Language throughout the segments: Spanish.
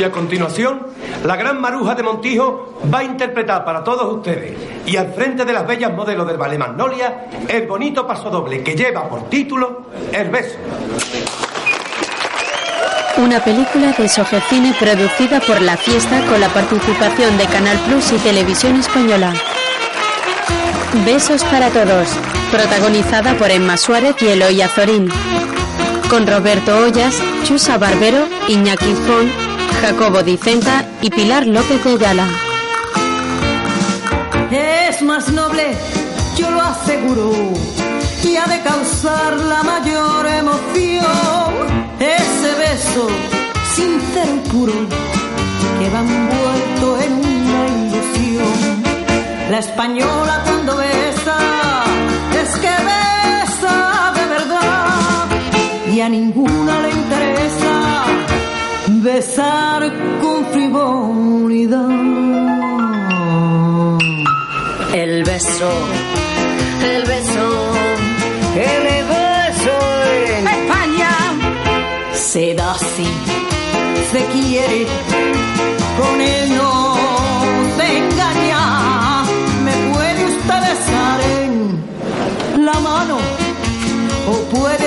Y a continuación, la gran maruja de Montijo va a interpretar para todos ustedes y al frente de las bellas modelos del ballet Magnolia el bonito pasodoble que lleva por título El beso. Una película de Sogecine producida por La Fiesta con la participación de Canal Plus y Televisión Española. Besos para todos, protagonizada por Emma Suárez y Eloy Azorín. Con Roberto Ollas, Chusa Barbero, Iñaki Fon, Jacobo Dicenta y Pilar López de Ayala. Es más noble, yo lo aseguro, y ha de causar la mayor emoción. Ese beso sincero y puro que va envuelto en una ilusión. La española cuando besa es que besa de verdad y a ninguna le besar con frivolidad. El beso, el beso, el beso en España se da así, se quiere, con él no se engaña. Me puede usted besar en la mano o puede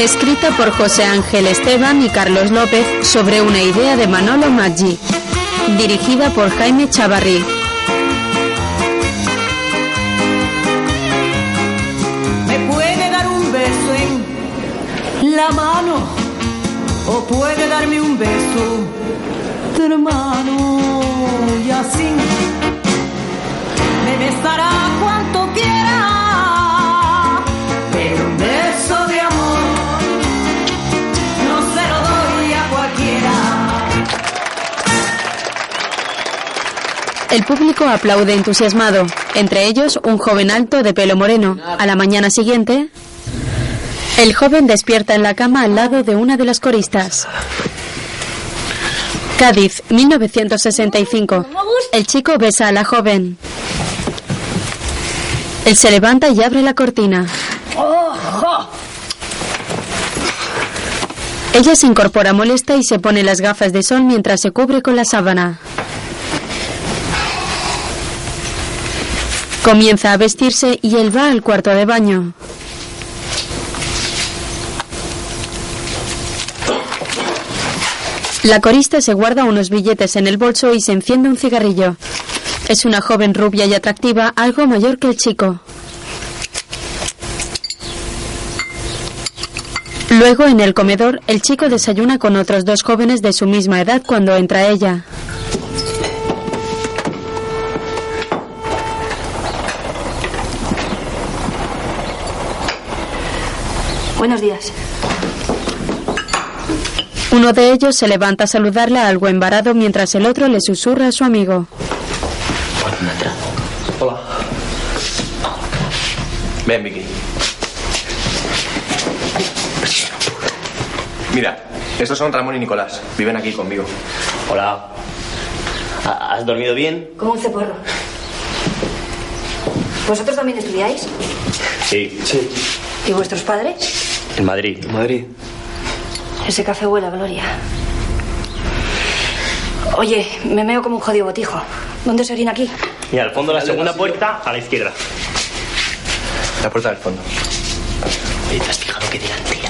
Escrita por José Ángel Esteban y Carlos López sobre una idea de Manolo Maggi. Dirigida por Jaime Chavarrí. Me puede dar un beso en la mano o puede darme un beso de hermano y así me besará cuanto quiera, pero un beso de El público aplaude entusiasmado, entre ellos un joven alto de pelo moreno. A la mañana siguiente, el joven despierta en la cama al lado de una de las coristas. Cádiz, 1965. El chico besa a la joven. Él se levanta y abre la cortina. Ella se incorpora molesta y se pone las gafas de sol mientras se cubre con la sábana. Comienza a vestirse y él va al cuarto de baño. La corista se guarda unos billetes en el bolso y se enciende un cigarrillo. Es una joven rubia y atractiva, algo mayor que el chico. Luego, en el comedor, el chico desayuna con otros dos jóvenes de su misma edad cuando entra ella. Buenos días. Uno de ellos se levanta a saludarla algo embarado mientras el otro le susurra a su amigo. Hola. Ven, Vicky. Mira, estos son Ramón y Nicolás. Viven aquí conmigo. Hola. ¿Ha- ¿Has dormido bien? Como un ceporro. ¿Vosotros también estudiáis? Sí. Sí. ¿Y vuestros padres? En Madrid. En Madrid. Ese café huele a gloria. Oye, me meo como un jodido botijo. ¿Dónde se orina aquí? Mira, al fondo la segunda puerta a la izquierda. La puerta del fondo. Oye, ¿te has fijado qué delantera?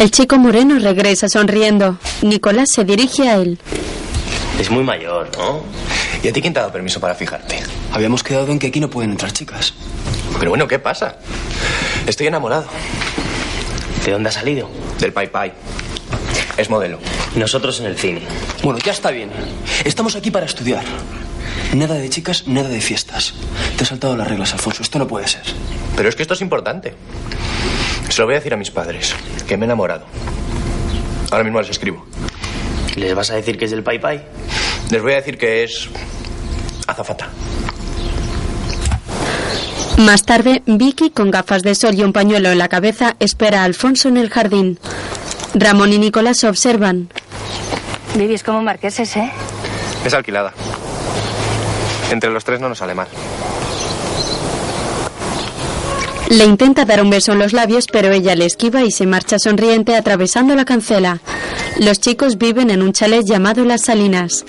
El chico moreno regresa sonriendo. Nicolás se dirige a él. Es muy mayor, ¿no? ¿Y a ti quién te ha dado permiso para fijarte? Habíamos quedado en que aquí no pueden entrar chicas. Pero bueno, ¿qué pasa? Estoy enamorado. ¿De dónde ha salido? Del Pai Pai. Es modelo. Nosotros en el cine. Bueno, ya está bien. Estamos aquí para estudiar. Nada de chicas, nada de fiestas. Te has saltado las reglas, Alfonso. Esto no puede ser. Pero es que esto es importante. Se lo voy a decir a mis padres, que me he enamorado. Ahora mismo les escribo. ¿Les vas a decir que es del Pai Pai? Les voy a decir que es azafata. Más tarde, Vicky, con gafas de sol y un pañuelo en la cabeza, espera a Alfonso en el jardín. Ramón y Nicolás observan. Vivis como marqueses, ¿eh? Es alquilada. Entre los tres no nos sale mal. Le intenta dar un beso en los labios, pero ella le esquiva y se marcha sonriente atravesando la cancela. Los chicos viven en un chalet llamado Las Salinas.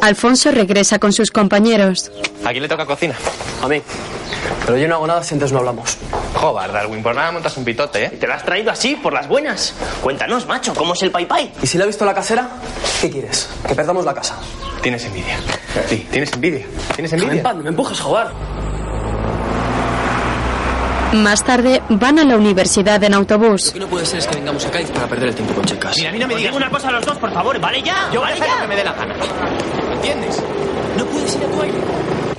Alfonso regresa con sus compañeros. ¿A quién le toca cocina? A mí. Pero yo no hago nada si antes no hablamos. Joder, Darwin, por nada montas un pitote, ¿eh? ¿Te lo has traído así, por las buenas? Cuéntanos, macho, ¿cómo es el pai pai? ¿Y si le ha visto la casera? ¿Qué quieres? Que perdamos la casa. Tienes envidia. Sí, tienes envidia. Tienes envidia. No me empujes, joder. Más tarde van a la universidad en autobús. Lo que no puede ser es que vengamos a Cádiz para perder el tiempo con chicas. Mira, a mí no me digas. una cosa a los dos, por favor, ¿vale ya? Yo voy a ¿Vale hacer lo ya? que me dé la gana. ¿Entiendes? No puedes ir a tu aire.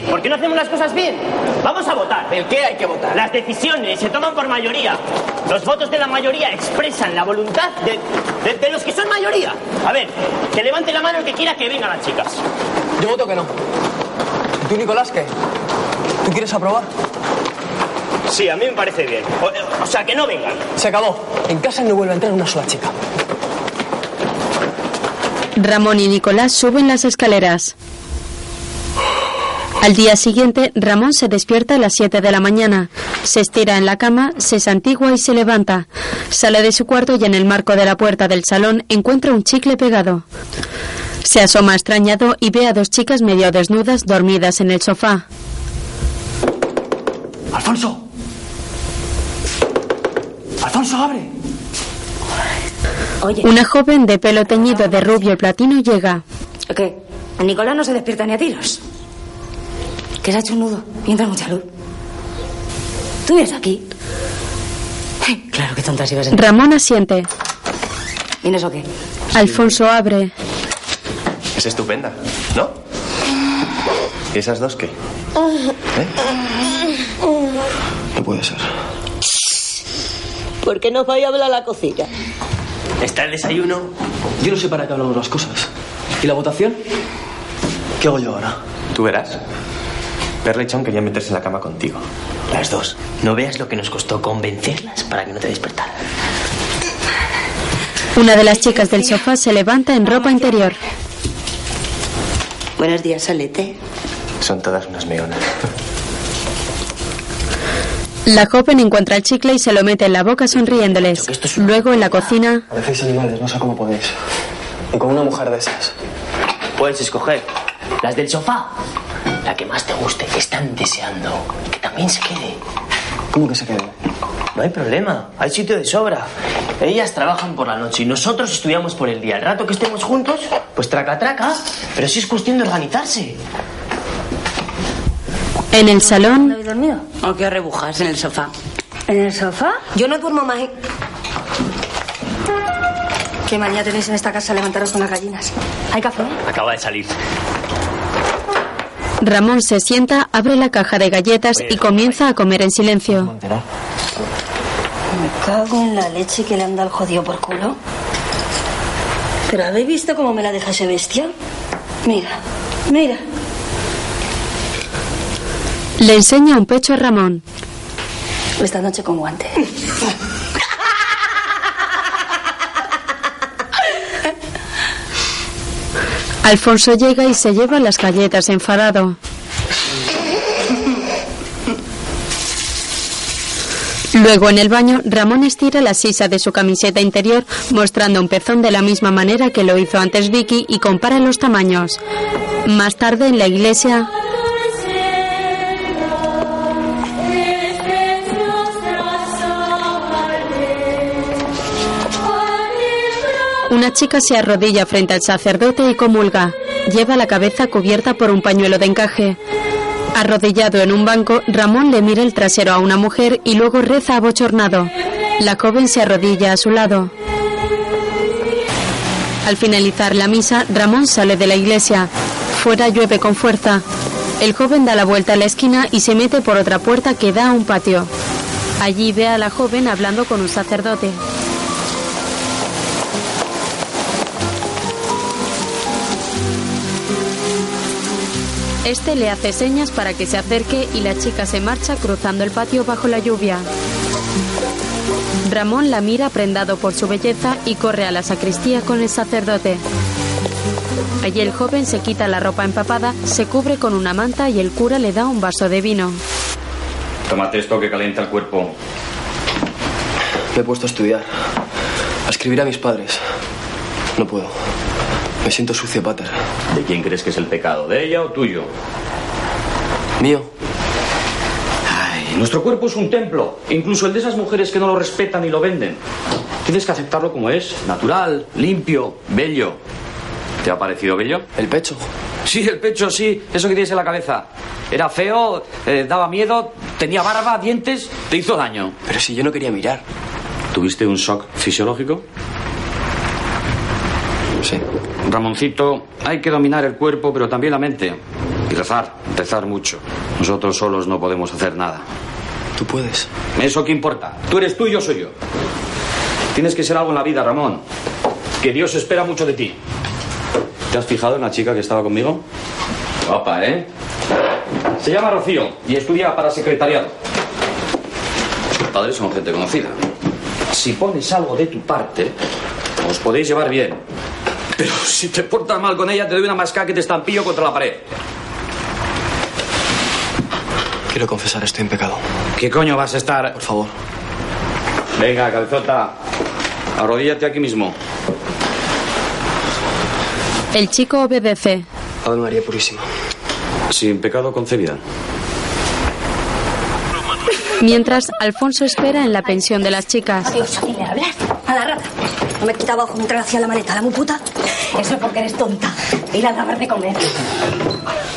¿Por qué no hacemos las cosas bien? Vamos a votar. ¿El qué hay que votar? Las decisiones se toman por mayoría. Los votos de la mayoría expresan la voluntad de, de- de los que son mayoría. A ver, que levante la mano el que quiera que vengan las chicas. Yo voto que no. ¿Y tú, Nicolás, qué? ¿Tú quieres aprobar? Sí, a mí me parece bien. O, o sea, que no vengan. Se acabó. En casa no vuelve a entrar una sola chica. Ramón y Nicolás suben las escaleras. Al día siguiente, Ramón se despierta a las 7 de la mañana. Se estira en la cama, se santigua y se levanta. Sale de su cuarto y en el marco de la puerta del salón encuentra un chicle pegado. Se asoma extrañado y ve a dos chicas medio desnudas dormidas en el sofá. ¡Alfonso! ¡Alfonso, abre! Oye, Una joven de pelo teñido de rubio platino llega. ¿qué? A Nicolás no se despierta ni a tiros. Que se ha hecho un nudo y entra mucha luz. ¿Tú vienes aquí? Ay, Claro que tontas ibas a entrar. Ramón asiente. ¿Vienes o qué? Alfonso abre. Es estupenda, ¿no? ¿Y esas dos qué? ¿Eh? No puede ser. ¿Por qué no vais a hablar a la cocina? Está el desayuno. Yo no sé para qué hablamos las cosas. ¿Y la votación? ¿Qué hago yo ahora? Tú verás. Perla y Chon querían meterse en la cama contigo. Las dos. No veas lo que nos costó convencerlas para que no te despertaran. Una de las chicas del sofá se levanta en ropa interior. Buenos días, Salete. Son todas unas meonas. La joven encuentra el chicle y se lo mete en la boca sonriéndoles. Luego en la cocina, Parecéis animales, no sé cómo podéis. Y con una mujer de esas. Puedes escoger las del sofá. La que más te guste, que están deseando que también se quede. ¿Cómo que se quede? No hay problema, hay sitio de sobra. Ellas trabajan por la noche y nosotros estudiamos por el día. El rato que estemos juntos, pues traca traca. Pero sí es cuestión de organizarse. En el ¿No salón, habéis dormido? ¿O qué rebujas en el sofá? ¿En el sofá? Yo no duermo más. en- ¿Qué manía tenéis en esta casa levantaros con las gallinas? ¿Hay café? Acaba de salir. Ramón se sienta, abre la caja de galletas y comienza a comer en silencio. Me cago en la leche que le anda al jodido por culo. ¿Pero habéis visto cómo me la deja ese bestia? Mira, mira. Le enseña un pecho a Ramón. Esta noche con guante. Alfonso llega y se lleva las galletas enfadado. Luego en el baño, Ramón estira la sisa de su camiseta interior mostrando un pezón de la misma manera que lo hizo antes Vicky y compara los tamaños. Más tarde en la iglesia, una chica se arrodilla frente al sacerdote y comulga. Lleva la cabeza cubierta por un pañuelo de encaje. Arrodillado en un banco, Ramón le mira el trasero a una mujer y luego reza abochornado. La joven se arrodilla a su lado. Al finalizar la misa, Ramón sale de la iglesia. Fuera llueve con fuerza. El joven da la vuelta a la esquina y se mete por otra puerta que da a un patio. Allí ve a la joven hablando con un sacerdote. Este le hace señas para que se acerque y la chica se marcha cruzando el patio bajo la lluvia. Ramón la mira prendado por su belleza y corre a la sacristía con el sacerdote. Allí el joven se quita la ropa empapada, se cubre con una manta y el cura le da un vaso de vino. Tómate esto que calienta el cuerpo. Me he puesto a estudiar. A escribir a mis padres. No puedo. Me siento sucio, pater. ¿De quién crees que es el pecado? ¿De ella o tuyo? Mío. Ay, nuestro cuerpo es un templo. Incluso el de esas mujeres que no lo respetan y lo venden. Tienes que aceptarlo como es. Natural, limpio, bello. ¿Te ha parecido bello? El pecho. Sí, el pecho, sí. Eso que tienes en la cabeza. Era feo, eh, daba miedo, tenía barba, dientes, te hizo daño. Pero si yo no quería mirar. ¿Tuviste un shock fisiológico? Sí. Ramoncito, hay que dominar el cuerpo, pero también la mente. Y rezar, rezar mucho. Nosotros solos no podemos hacer nada. Tú puedes. ¿Eso qué importa? Tú eres tú y yo soy yo. Tienes que ser algo en la vida, Ramón. Que Dios espera mucho de ti. ¿Te has fijado en la chica que estaba conmigo? Guapa, ¿eh? Se llama Rocío y estudia para secretariado. Sus padres son gente conocida. Si pones algo de tu parte, os podéis llevar bien. Pero si te portas mal con ella, te doy una masca que te estampillo contra la pared. Quiero confesar, estoy en pecado. ¿Qué coño vas a estar? Por favor. Venga, cabezota. Arrodíllate aquí mismo. El chico obedece. Ave María Purísima. Sin pecado concebida. Mientras, Alfonso espera en la pensión de las chicas. Adiós, dile hablar. A la rata. No me quitaba bajo entrar hacia la maleta, la muy puta. Eso es porque eres tonta. Ir a dar de comer.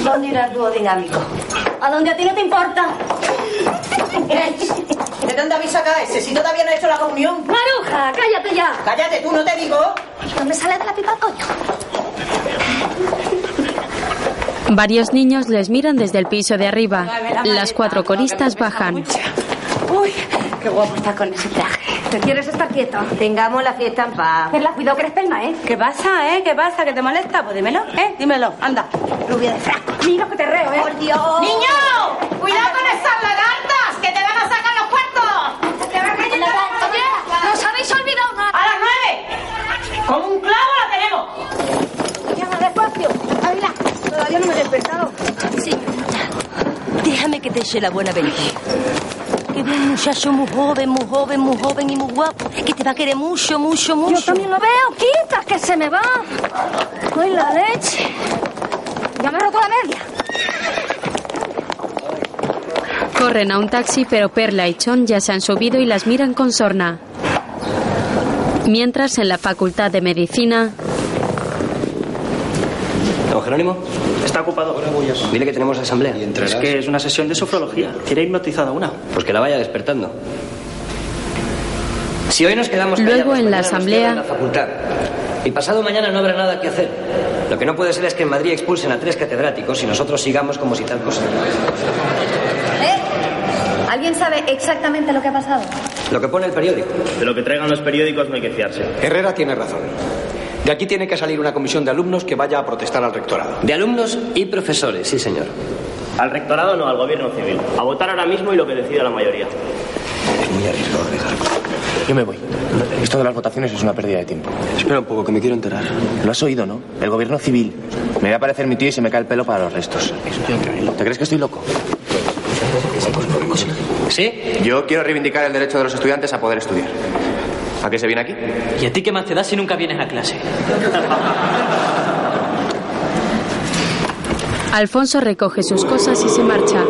¿Dónde irá el dúo dinámico? ¿A dónde a ti no te importa? ¿De dónde habéis sacado ese? Si todavía no he hecho la comunión. Maruja, cállate ya. Cállate tú, no te digo. No me sale de la pipa el coño. Varios niños les miran desde el piso de arriba. Las cuatro coristas bajan. Uy, qué guapo está con ese traje. ¿Te quieres estar quieto? Tengamos la fiesta en paz. Perla, cuidado que eres pelma, ¿eh? ¿Qué pasa, eh? ¿Qué pasa? ¿Que te molesta? Pues dímelo, ¿eh? Dímelo, anda. Rubia de frac. Mira que te reo, ¿eh? ¡Por Dios! ¡Niño! ¡Cuidado con esas lagartas! ¡Que te van a sacar los cuartos! ¡Te va a caer la Oye, nos habéis olvidado nada. ¡A las nueve! ¡Con un clavo la tenemos! Llama despacio. Ávila. Todavía no me he despertado. Sí. Déjame que te eche la buena venta. Que bien, muchacho, muy joven, muy joven, muy joven y muy guapo. Que te va a querer mucho, mucho, mucho. Yo también lo veo, quita, que se me va. ¡Ay, la leche! Ya me he roto la media. Corren a un taxi, pero Perla y Chon ya se han subido y las miran con sorna. Mientras, en la Facultad de Medicina, Don Jerónimo, está ocupado. Dile que tenemos asamblea. Es que es una sesión de sofrología. Tiene hipnotizada una. Pues que la vaya despertando. Si hoy nos quedamos Luego, callados, en la asamblea- cierran la facultad. Y pasado mañana no habrá nada que hacer. Lo que no puede ser es que en Madrid expulsen a tres catedráticos y nosotros sigamos como si tal cosa. ¿Eh? ¿Alguien sabe exactamente lo que ha pasado? Lo que pone el periódico. De lo que traigan los periódicos no hay que fiarse. Herrera tiene razón. De aquí tiene que salir una comisión de alumnos que vaya a protestar al rectorado. De alumnos y profesores, sí, señor. Al rectorado no, al gobierno civil. A votar ahora mismo y lo que decida la mayoría. Es muy arriesgado dejarlo. Yo me voy. Esto de las votaciones es una pérdida de tiempo. Espera un poco, que me quiero enterar. Lo has oído, ¿no? El gobierno civil. Me va a parecer mi tío y se me cae el pelo para los restos. ¿Te crees que estoy loco? ¿Sí? Yo quiero reivindicar el derecho de los estudiantes a poder estudiar. ¿A qué se viene aquí? ¿Y a ti qué más te da si nunca vienes a clase? Alfonso recoge sus cosas y se marcha.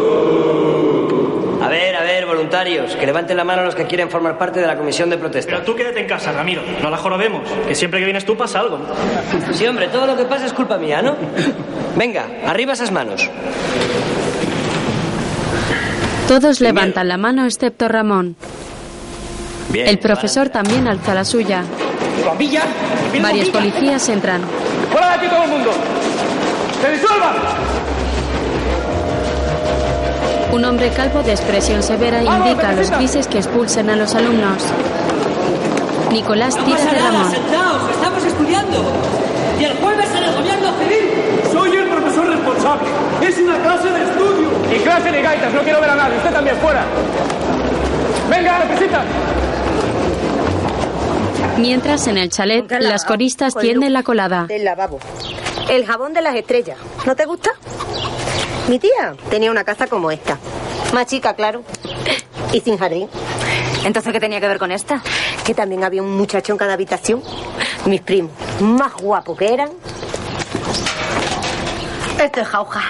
A ver, a ver, voluntarios, que levanten la mano los que quieren formar parte de la comisión de protesta. Pero tú quédate en casa, Ramiro. No la jorobemos. Que siempre que vienes tú pasa algo. Sí, hombre, todo lo que pasa es culpa mía, ¿no? Venga, arriba esas manos. Todos levantan la mano excepto Ramón. Bien. El profesor también alza la suya. ¡Bombilla! Varios policías entran. ¡Fuera de aquí todo el mundo! ¡Se disuelvan! Un hombre calvo de expresión severa indica a los grises que expulsen a los alumnos. Nicolás tira de Ramón. sentaos, estamos estudiando. Y el jueves en el gobierno civil. Soy el profesor responsable. responsable. Es una clase de estudio. Y clase de gaitas, no quiero ver a nadie. Usted también, fuera. Venga, representa. Mientras en el chalet las coristas tienden la colada. Del lavabo. El jabón de las estrellas. ¿No te gusta? Mi tía tenía una casa como esta. Más chica, claro. Y sin jardín. Entonces, ¿qué tenía que ver con esta? Que también había un muchacho en cada habitación. Mis primos. Más guapos que eran. Esto es jauja.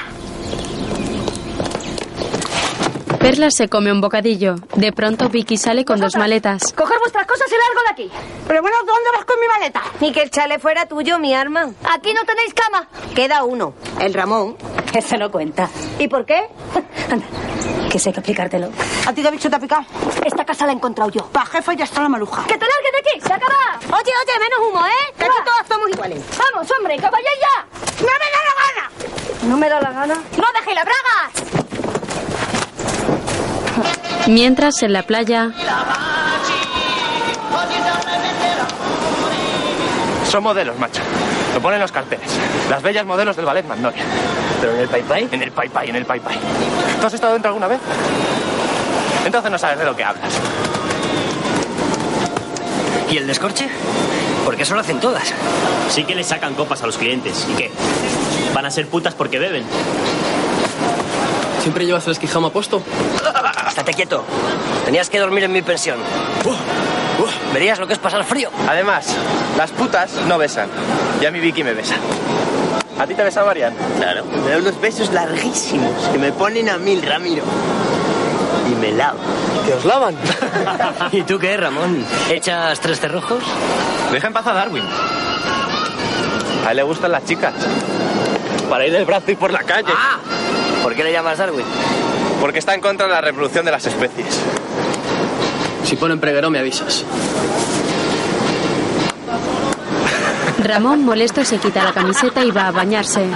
Perla se come un bocadillo. De pronto Vicky sale con dos maletas. Coger vuestras cosas y largo de aquí. Pero bueno, ¿dónde vas con mi maleta? Ni que el chale fuera tuyo, mi arma. Aquí no tenéis cama. Queda uno, el Ramón. Ese no cuenta. ¿Y por qué? Anda, que sé que explicártelo. ¿A ti te ha bicho te ha picado? Esta casa la he encontrado yo. Pa' jefa ya está la maluja. ¡Que te largues de aquí! ¡Se acaba! Oye, oye, menos humo, ¿eh? Que aquí todas somos iguales. ¡Vamos, hombre! ¡Que vayáis ya! ¡No me da la gana! ¿No me da la gana? ¡No dejéis las bragas! Mientras en la playa, Son modelos, macho. Lo ponen los carteles. Las bellas modelos del ballet Magnolia. ¿Pero en el Pai Pai? En el Pai Pai, en el Pai Pai. ¿Tú has estado dentro alguna vez? Entonces no sabes de lo que hablas. ¿Y el descorche? Porque eso lo hacen todas. Sí que le sacan copas a los clientes. ¿Y qué? ¿Van a ser putas porque beben? ¿Siempre llevas el esquijama puesto? Estate quieto. Tenías que dormir en mi pensión. Verías lo que es pasar frío. Además, las putas no besan. Y a mi Vicky me besa. ¿A ti te besa Marian? Claro. Me da unos besos larguísimos que me ponen a mil, Ramiro. Y me lavo. ¿Que os lavan? ¿Y tú qué, Ramón? ¿Echas tres cerrojos? Deja en paz a Darwin. A él le gustan las chicas. Para ir del brazo y por la calle. ¡Ah! ¿Por qué le llamas Darwin? Porque está en contra de la reproducción de las especies. Si ponen preguero me avisas. Ramón molesto se quita la camiseta y va a bañarse.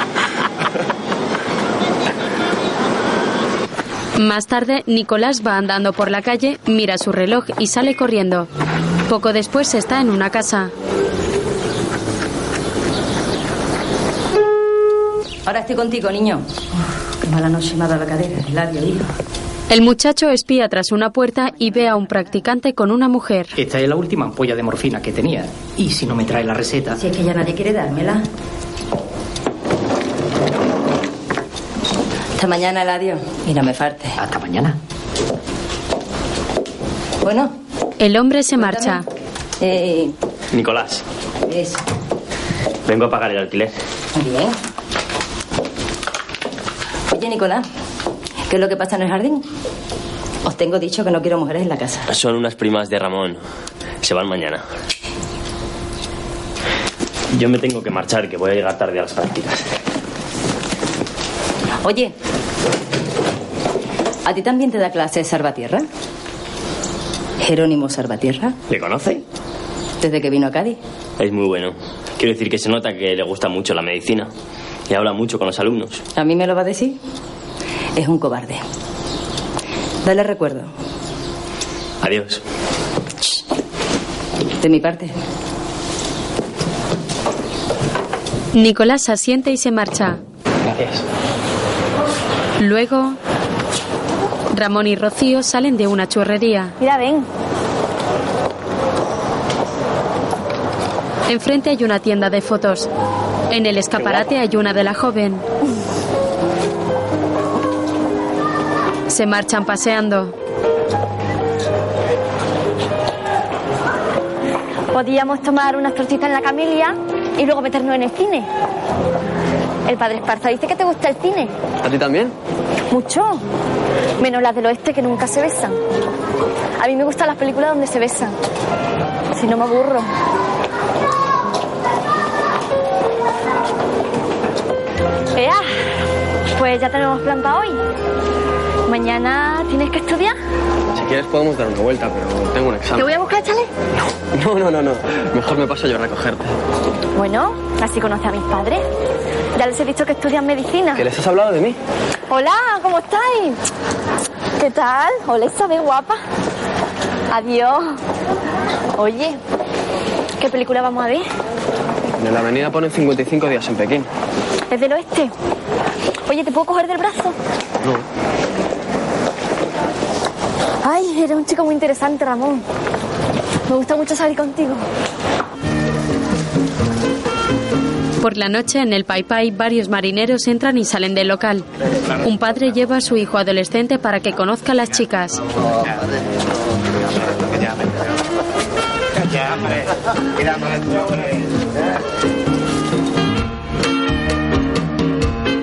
Más tarde, Nicolás va andando por la calle, mira su reloj y sale corriendo. Poco después está en una casa. Ahora estoy contigo, niño. Mala noche dado la cadera, el labio, hijo. El muchacho espía tras una puerta y ve a un practicante con una mujer. Esta es la última ampolla de morfina que tenía. Y si no me trae la receta. Si es que ya nadie quiere dármela. Hasta mañana, Eladio. Y no me falte. Hasta mañana. Bueno. El hombre se marcha. Eh, Nicolás, eso. vengo a pagar el alquiler. Muy bien. Oye, Nicolás, ¿qué es lo que pasa en el jardín? Os tengo dicho que no quiero mujeres en la casa. Son unas primas de Ramón. Se van mañana. Yo me tengo que marchar, que voy a llegar tarde a las prácticas. Oye, ¿a ti también te da clase Salvatierra? Jerónimo Salvatierra, ¿Le conoce? desde que vino a Cádiz. Es muy bueno. Quiero decir que se nota que le gusta mucho la medicina. Y habla mucho con los alumnos. ¿A mí me lo va a decir? Es un cobarde. Dale recuerdo, Adiós. de mi parte. Nicolás asiente y se marcha. Gracias. Luego, Ramón y Rocío salen de una churrería. Mira, ven. Enfrente hay una tienda de fotos. En el escaparate hay una de la joven. Se marchan paseando. Podíamos tomar unas tortitas en la Camilia y luego meternos en el cine. El padre Esparza dice que te gusta el cine. ¿A ti también? Mucho. Menos las del oeste que nunca se besan. A mí me gustan las películas donde se besan. Si no me aburro. Pues ya tenemos plan para hoy. Mañana tienes que estudiar. Si quieres podemos dar una vuelta, pero tengo un ¿Te examen. voy a buscar, chale? No, no, no, no. Mejor me paso yo a recogerte. Bueno, así conoce a mis padres. Ya les he dicho que estudian medicina. ¿Que les has hablado de mí? Hola, ¿cómo estáis? ¿Qué tal? Hola, Isabel, guapa. Adiós. Oye, ¿qué película vamos a ver? En la avenida ponen 55 días en Pekín. ¿Es del oeste? Oye, ¿te puedo coger del brazo? Ay, eres un chico muy interesante, Ramón. Me gusta mucho salir contigo. Por la noche, en el Pai Pai, varios marineros entran y salen del local. Un padre lleva a su hijo adolescente para que conozca a las chicas.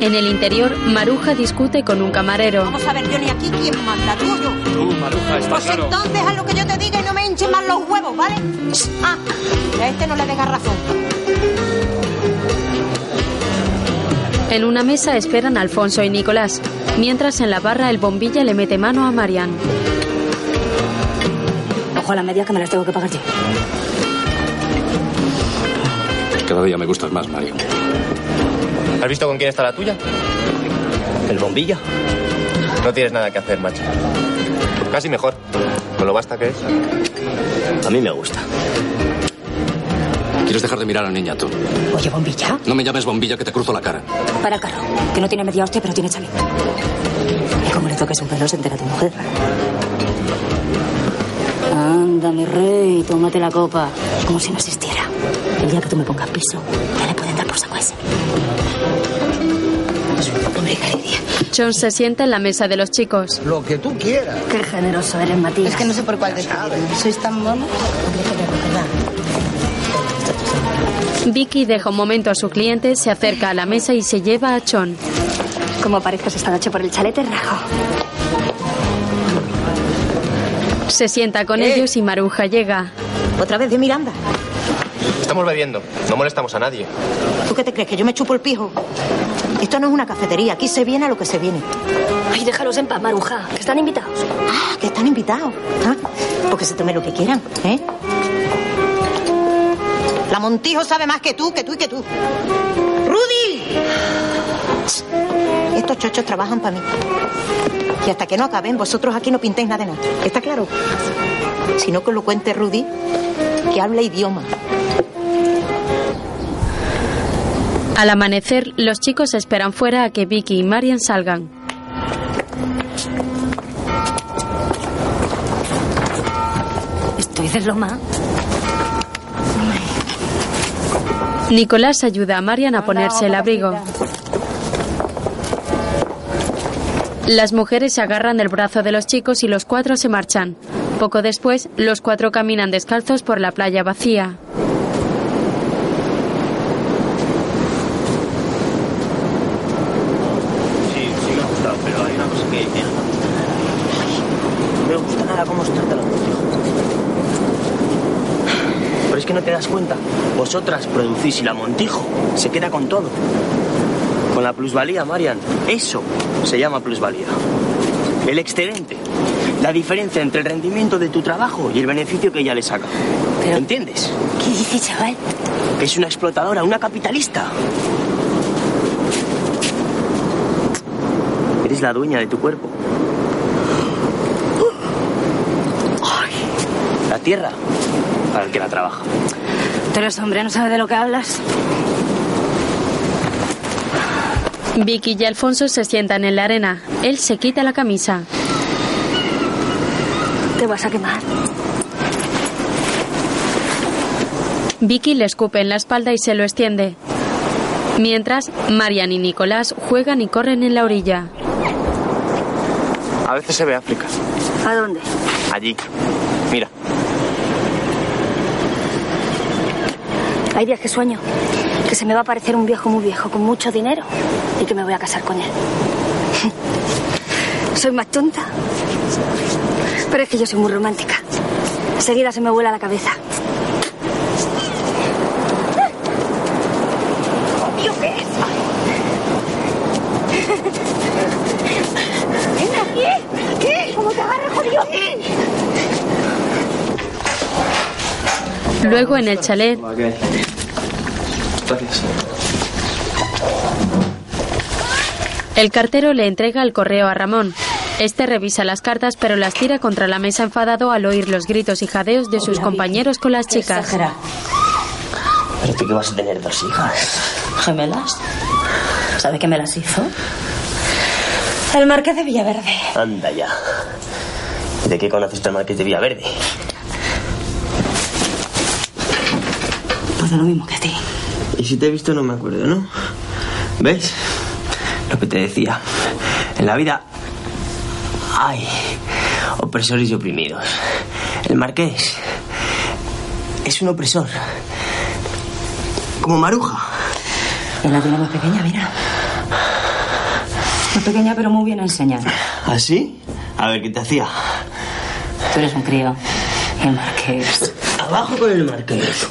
En el interior, Maruja discute con un camarero. Vamos a ver, Johnny, aquí quién manda, tú yo. Tú, Maruja, está Pues claro. entonces haz lo que yo te diga y no me hinches más los huevos, ¿vale? Ah, a este no le dejas razón. En una mesa esperan Alfonso y Nicolás, mientras en la barra el bombilla le mete mano a Marian. Ojo a la media que me las tengo que pagar yo. Cada día me gustas más, Mario. ¿Has visto con quién está la tuya? ¿El bombilla? No tienes nada que hacer, macho. Casi mejor. Con lo basta que es. A mí me gusta. ¿Quieres dejar de mirar a la niña tú? Oye, bombilla, No me llames bombilla que te cruzo la cara. para el carro. Que no tiene media hostia, pero tiene chaleco. Y como le toques un pelo, se entera tu mujer. Anda, mi rey, tómate la copa. Como si no existiera. El día que tú me pongas piso, ya le pueden dar por saco ese. Caridia. John se sienta en la mesa de los chicos. Lo que tú quieras. Qué generoso eres, Matías. Es que no sé por cuál decidir. Sois tan monos. Vicky deja un momento a su cliente, se acerca a la mesa y se lleva a John. Como aparezcas esta noche por el chalete, rajo. Se sienta con Eh. ellos y Maruja llega. Otra vez de Miranda. Estamos bebiendo. No molestamos a nadie. ¿Tú qué te crees? ¿Que yo me chupo el pijo? Esto no es una cafetería. Aquí se viene a lo que se viene. Ay, déjalos en paz, Maruja, que están invitados. Ah, que están invitados. ¿Ah? Pues que se tomen lo que quieran, ¿eh? La Montijo sabe más que tú, que tú y que tú. ¡Rudy! Estos chochos trabajan para mí. Y hasta que no acaben, vosotros aquí no pintéis nada de nada. ¿Está claro? Si no, que lo cuente Rudy, que habla idioma. Al amanecer, los chicos esperan fuera a que Vicky y Marian salgan. Estoy de loma. Nicolás ayuda a Marian a ponerse el abrigo. Las mujeres se agarran del brazo de los chicos y los cuatro se marchan. Poco después, los cuatro caminan descalzos por la playa vacía. Sí, sí me ha gustado, pero hay una cosa que... mira, No me gusta nada cómo os trata la Montijo. Pero es que no te das cuenta. Vosotras producís y la Montijo se queda con todo. Con la plusvalía, Marian. Eso se llama plusvalía. El excedente. La diferencia entre el rendimiento de tu trabajo y el beneficio que ella le saca. ¿Entiendes? ¿Qué dices, chaval? Que es una explotadora, una capitalista. Eres la dueña de tu cuerpo. La tierra para el que la trabaja. Tú eres hombre, no sabes de lo que hablas. Vicky y Alfonso se sientan en la arena. Él se quita la camisa. Te vas a quemar. Vicky le escupe en la espalda y se lo extiende. Mientras, Marian y Nicolás juegan y corren en la orilla. A veces se ve África. ¿A dónde? Allí. Mira. Hay días que sueño que se me va a aparecer un viejo muy viejo con mucho dinero y que me voy a casar con él. Soy más tonta. Pero es que yo soy muy romántica. Enseguida se me vuela la cabeza. ¿Yo qué? Venga, ¿qué? ¿Qué? ¿Cómo te agarras, jodido? Luego, en el chalet, Gracias. el cartero le entrega el correo a Ramón. Este revisa las cartas, pero las tira contra la mesa enfadado al oír los gritos y jadeos de sus compañeros con las chicas. Pero tú que vas a tener dos hijas. ¿Gemelas? ¿Sabe que me las hizo? El marqués de Villaverde. Anda ya. ¿De qué conoces tú al marqués de Villaverde? De lo mismo que a ti. Y si te he visto no me acuerdo, ¿no? ¿Ves? Lo que te decía. En la vida hay opresores y oprimidos. El marqués es un opresor. Como Maruja. Es la tiene muy pequeña, mira. Muy pequeña, pero muy bien enseñada. ¿Así? ¿Ah, A ver, ¿qué te hacía? Tú eres un crío. El marqués. Abajo con el marqués.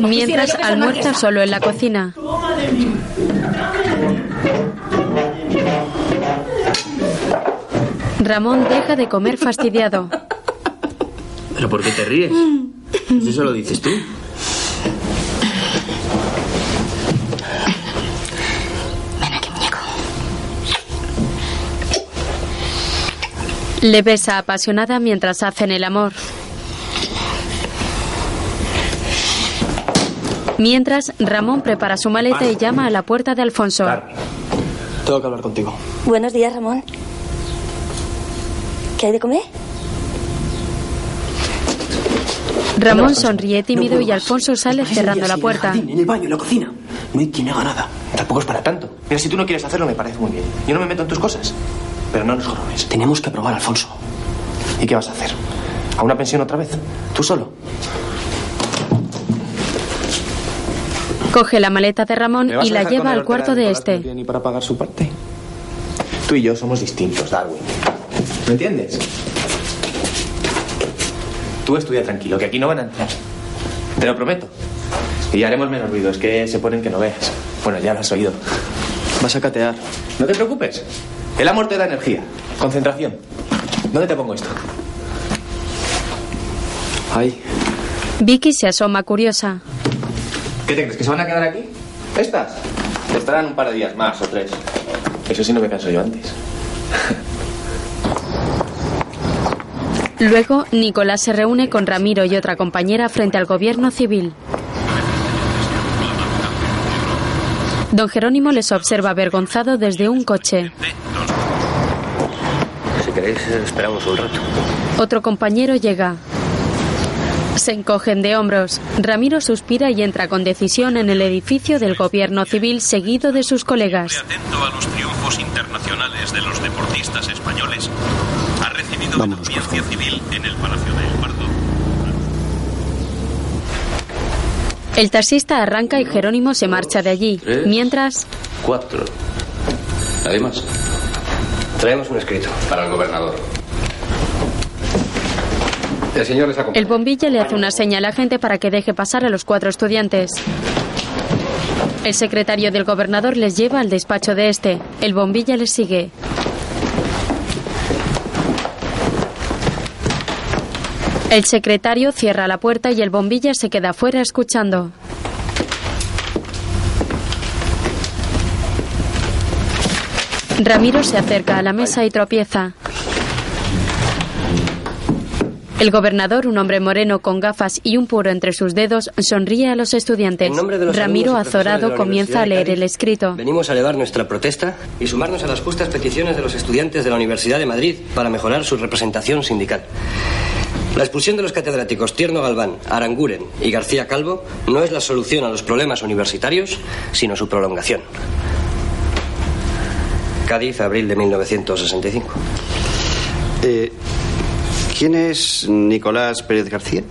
Mientras almuerza solo en la cocina. Ramón deja de comer fastidiado. ¿Pero por qué te ríes? Eso lo dices tú. Le besa apasionada mientras hacen el amor. Mientras, Ramón prepara su maleta y llama a la puerta de Alfonso. Tengo que hablar contigo. Buenos días, Ramón. ¿Qué hay de comer? Ramón sonríe tímido y Alfonso sale cerrando la puerta. En el baño, en la cocina. No hay quien haga nada. Tampoco es para tanto. Mira, si tú no quieres hacerlo, me parece muy bien. Yo no me meto en tus cosas. Pero no nos jorobes. Tenemos que probar, Alfonso. ¿Y qué vas a hacer? ¿A una pensión otra vez? ¿Tú solo? Coge la maleta de Ramón ¿Me vas y la lleva al cuarto de este. Ni para pagar su parte. Tú y yo somos distintos, Darwin. ¿Me entiendes? Tú estudia tranquilo, que aquí no van a entrar. Te lo prometo. Y haremos menos ruido, es que se ponen que no veas. Bueno, ya lo has oído. Vas a catear. No te preocupes. El amor te da energía, concentración. ¿Dónde te pongo esto? Ahí. Vicky se asoma curiosa. ¿Qué te crees? ¿Que se van a quedar aquí? ¿Estas? Estarán un par de días más o tres. Eso sí no me canso yo antes. Luego, Nicolás se reúne con Ramiro y otra compañera frente al gobierno civil. Don Jerónimo les observa avergonzado desde un coche. Si queréis, esperamos un rato. Otro compañero llega. Se encogen de hombros. Ramiro suspira y entra con decisión en el edificio del gobierno civil seguido de sus colegas. Atento a los triunfos internacionales de los deportistas españoles, ha recibido una audiencia civil en el Palacio del El taxista arranca y Jerónimo se marcha de allí. Tres. Mientras, Cuatro. ¿Nadie más? Traemos un escrito. Para el gobernador. El señor les acompaña. el bombilla le hace una seña a la gente para que deje pasar a los cuatro estudiantes. El secretario del gobernador les lleva al despacho de este. El bombilla les sigue. El secretario cierra la puerta y el bombilla se queda fuera escuchando. Ramiro se acerca a la mesa y tropieza. El gobernador, un hombre moreno con gafas y un puro entre sus dedos, sonríe a los estudiantes. Los Ramiro, azorado, comienza a leer el escrito. Venimos a elevar nuestra protesta y sumarnos a las justas peticiones de los estudiantes de la Universidad de Madrid para mejorar su representación sindical. La expulsión de los catedráticos Tierno Galván, Aranguren y García Calvo no es la solución a los problemas universitarios, sino su prolongación. Cádiz, abril de 1965. Eh, ¿Quién es Nicolás Pérez García?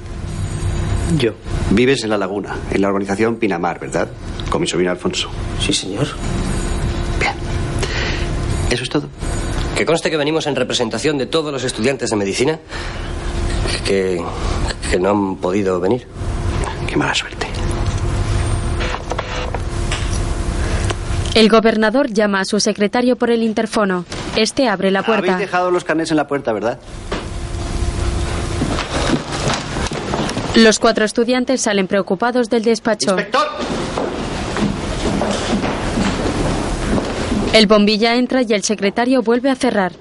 Yo. Vives en La Laguna, en la organización Pinamar, ¿verdad? Con mi sobrino Alfonso. Sí, señor. Eso es todo. Que conste que venimos en representación de todos los estudiantes de medicina que, que no han podido venir. Qué mala suerte. El gobernador llama a su secretario por el interfono. Este abre la puerta. Habéis dejado los carnets en la puerta, ¿verdad? Los cuatro estudiantes salen preocupados del despacho. El bombilla entra y el secretario vuelve a cerrar.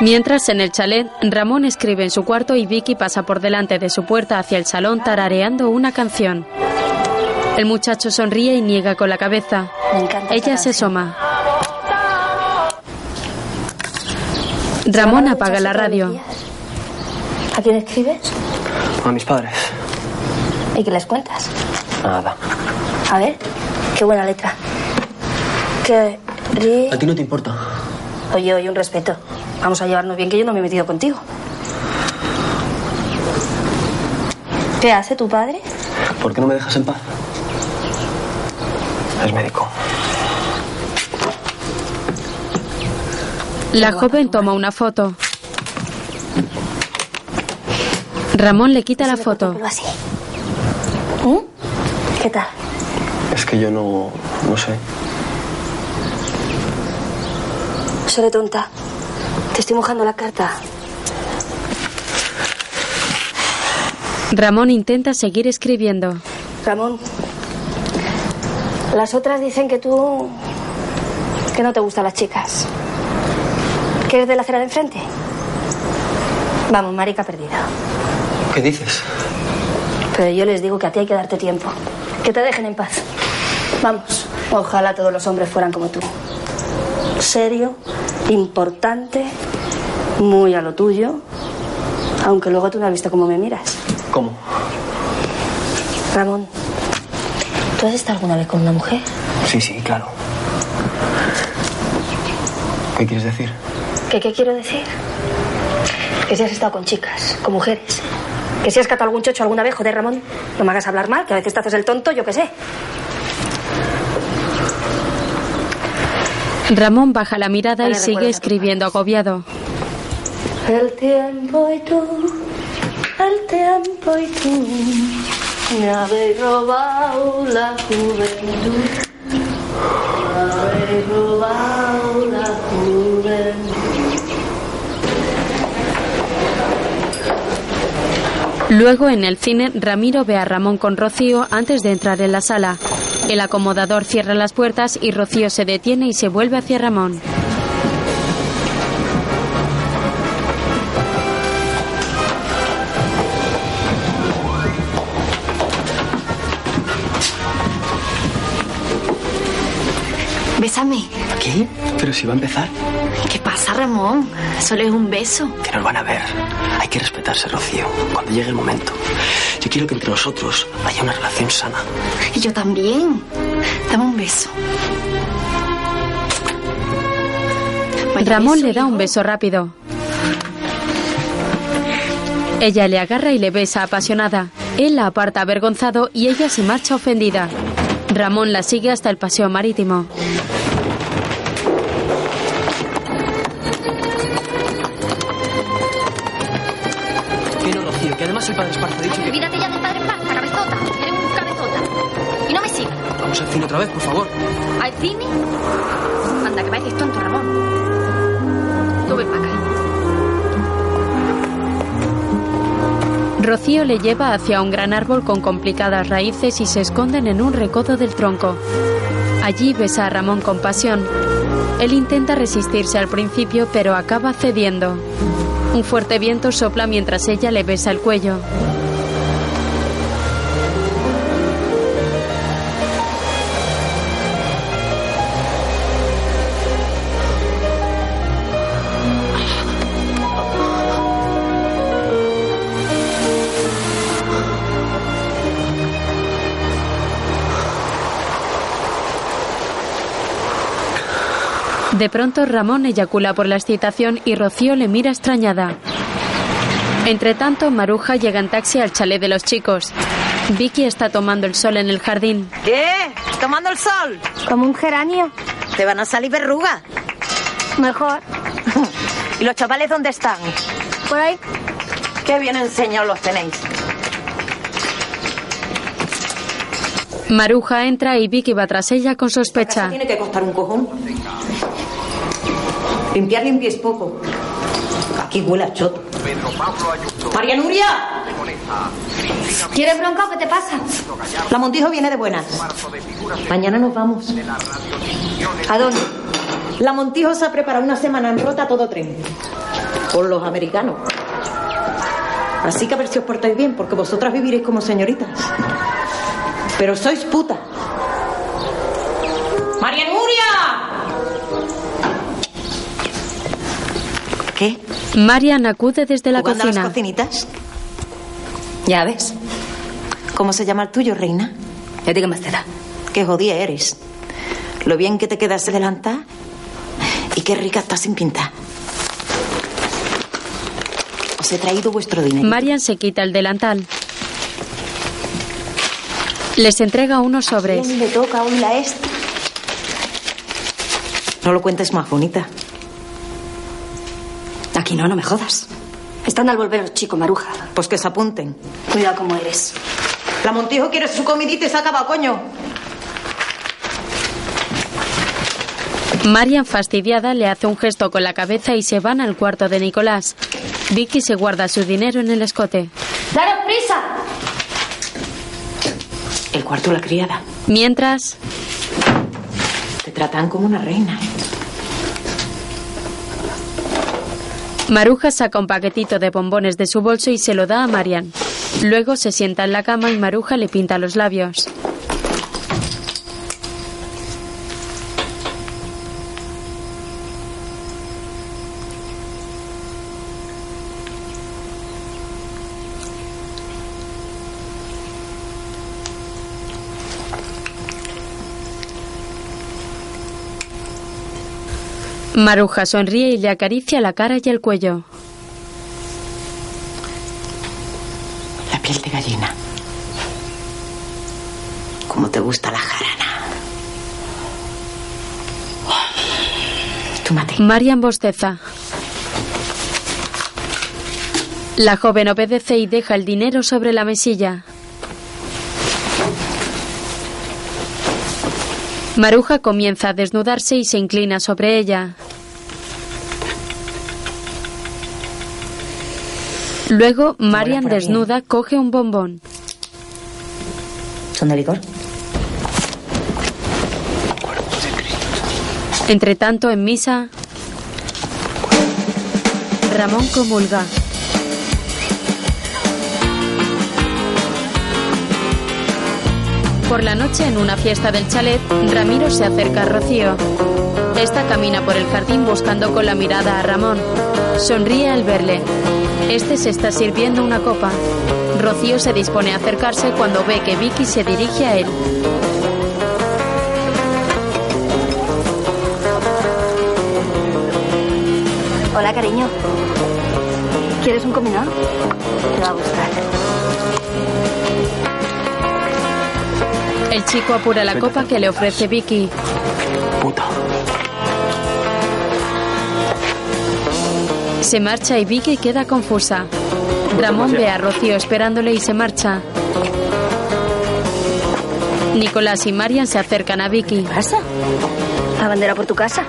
Mientras en el chalet, Ramón escribe en su cuarto y Vicky pasa por delante de su puerta hacia el salón tarareando una canción. El muchacho sonríe y niega con la cabeza. Ella se asoma. Ramón apaga la radio. ¿A quién escribes? A mis padres. ¿Y qué les cuentas? Nada. A ver, qué buena letra. Que... A ti no te importa. Oye, oye, un respeto. Vamos a llevarnos bien, que yo no me he metido contigo. ¿Qué hace tu padre? ¿Por qué no me dejas en paz? Es médico. La joven toma una foto. Ramón le quita la foto. así. ¿Mm? ¿Qué tal? Es que yo no. no sé. Seré tonta. Te estoy mojando la carta. Ramón intenta seguir escribiendo. Ramón, las otras dicen que tú... que no te gustan las chicas. ¿Que eres de la acera de enfrente? Vamos, marica perdida. ¿Qué dices? Pero yo les digo que a ti hay que darte tiempo. Que te dejen en paz. Vamos, ojalá todos los hombres fueran como tú. Serio, importante, muy a lo tuyo. Aunque luego tú no has visto cómo me miras. ¿Cómo? Ramón, ¿tú has estado alguna vez con una mujer? Sí, sí, claro. ¿Qué quieres decir? ¿Qué, ¿Qué quiero decir? Que si has estado con chicas, con mujeres. Que si has catado algún chocho alguna vez, joder, Ramón. No me hagas hablar mal, que a veces te haces el tonto, yo qué sé. Ramón baja la mirada y sigue escribiendo agobiado. El tiempo y tú, el tiempo y tú, me habéis robado la juventud. Me habéis robado la juventud. Luego en el cine, Ramiro ve a Ramón con Rocío antes de entrar en la sala. El acomodador cierra las puertas y Rocío se detiene y se vuelve hacia Ramón. Bésame. ¿Qué? Pero si va a empezar, ¿Qué pasa, Ramón? Solo es un beso. que nos van a ver. Hay que respetarse, Rocío. Cuando llegue el momento. Yo quiero que entre nosotros haya una relación sana. Y yo también. Dame un beso. Ramón le da un beso rápido. Ella le agarra y le besa apasionada. Él la aparta avergonzado y ella se marcha ofendida. Ramón la sigue hasta el paseo marítimo. Que no, Rocío, que además el padre Esparza ha dicho que... otra vez, por favor. ¿Al cine? Anda, que vayas tonto, Ramón. Tú ven para acá. Rocío le lleva hacia un gran árbol con complicadas raíces y se esconden en un recodo del tronco. Allí besa a Ramón con pasión. Él intenta resistirse al principio, pero acaba cediendo. Un fuerte viento sopla mientras ella le besa el cuello. De pronto Ramón eyacula por la excitación y Rocío le mira extrañada. Entre tanto, Maruja llega en taxi al chalet de los chicos. Vicky está tomando el sol en el jardín. ¿Qué? ¿Tomando el sol? Como un geranio. ¿Te van a salir verrugas? Mejor. ¿Y los chavales dónde están? Por ahí. Qué bien enseñados los tenéis. Maruja entra y Vicky va tras ella con sospecha. Tiene que costar un cojón. Limpiar limpies poco. Aquí huele a choto. ¡María Nuria! ¿Quieres bronca o qué te pasa? La Montijo viene de buenas. Mañana nos vamos. ¿A dónde? La Montijo se ha preparado una semana en rota todo tren. Por los americanos. Así que a ver si os portáis bien, porque vosotras viviréis como señoritas. Pero sois puta. ¡María Nuria! ¿Qué? Marian acude desde la ¿Jugando a cocina. las cocinitas? Ya ves. ¿Cómo se llama el tuyo, reina? ¿Y a ti qué jodida eres. Lo bien que te queda ese delantal y qué rica estás sin pintar. Os he traído vuestro dinero. Marian se quita el delantal. Les entrega unos sobres. ¿Quién le toca hoy la esta? No lo cuentes más bonita. Aquí no, no me jodas. Están al volver los chicos, Maruja. Pues que se apunten. Cuidado como eres. La Montijo quiere su comidita y se acaba, coño. Marian, fastidiada, le hace un gesto con la cabeza y se van al cuarto de Nicolás. Vicky se guarda su dinero en el escote. ¡Daros prisa! El cuarto de la criada. Mientras, Te tratan como una reina. ¿eh? Maruja saca un paquetito de bombones de su bolso y se lo da a Marian. Luego se sienta en la cama y Maruja le pinta los labios. Maruja sonríe y le acaricia la cara y el cuello. La piel de gallina. Como te gusta la jarana. Tómate. Marian bosteza. La joven obedece y deja el dinero sobre la mesilla. Maruja comienza a desnudarse y se inclina sobre ella. Luego, Marian desnuda coge un bombón. ¿Son de licor? Entre tanto, en misa, Ramón comulga. Por la noche, en una fiesta del chalet, Ramiro se acerca a Rocío. Esta camina por el jardín buscando con la mirada a Ramón. Sonríe al verle. Este se está sirviendo una copa. Rocío se dispone a acercarse cuando ve que Vicky se dirige a él. Hola, cariño. ¿Quieres un combinado? Te va a gustar. El chico apura la copa que le ofrece Vicky. Se marcha y Vicky queda confusa. Ramón ve a Rocío esperándole y se marcha. Nicolás y Marian se acercan a Vicky. ¿Qué pasa? ¿La bandera por tu casa?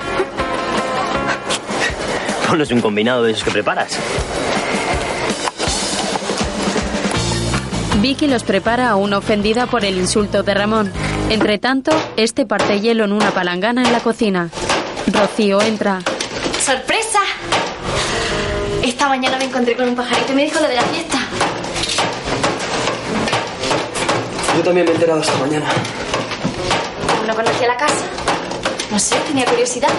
No es un combinado de esos que preparas. Vicky los prepara aún ofendida por el insulto de Ramón. Entre tanto, este parte hielo en una palangana en la cocina. Rocío entra. Esta mañana me encontré con un pajarito y me dijo lo de la fiesta. Yo también me he enterado esta mañana. No conocía la casa. No sé, tenía curiosidad.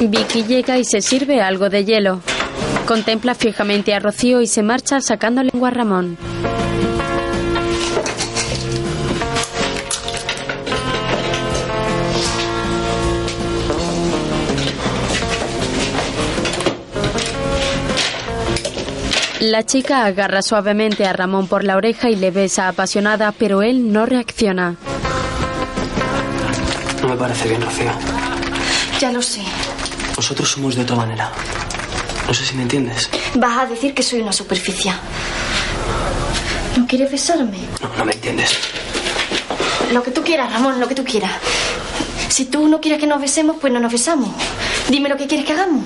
Vicky llega y se sirve algo de hielo. Contempla fijamente a Rocío y se marcha sacando lengua a Ramón. La chica agarra suavemente a Ramón por la oreja y le besa apasionada, pero él no reacciona. No me parece bien, Rocío. Ya lo sé. Nosotros somos de otra manera. No sé si me entiendes. Vas a decir que soy una superficie. ¿No quieres besarme? No, no me entiendes. Lo que tú quieras, Ramón, lo que tú quieras. Si tú no quieres que nos besemos, pues no nos besamos. Dime lo que quieres que hagamos.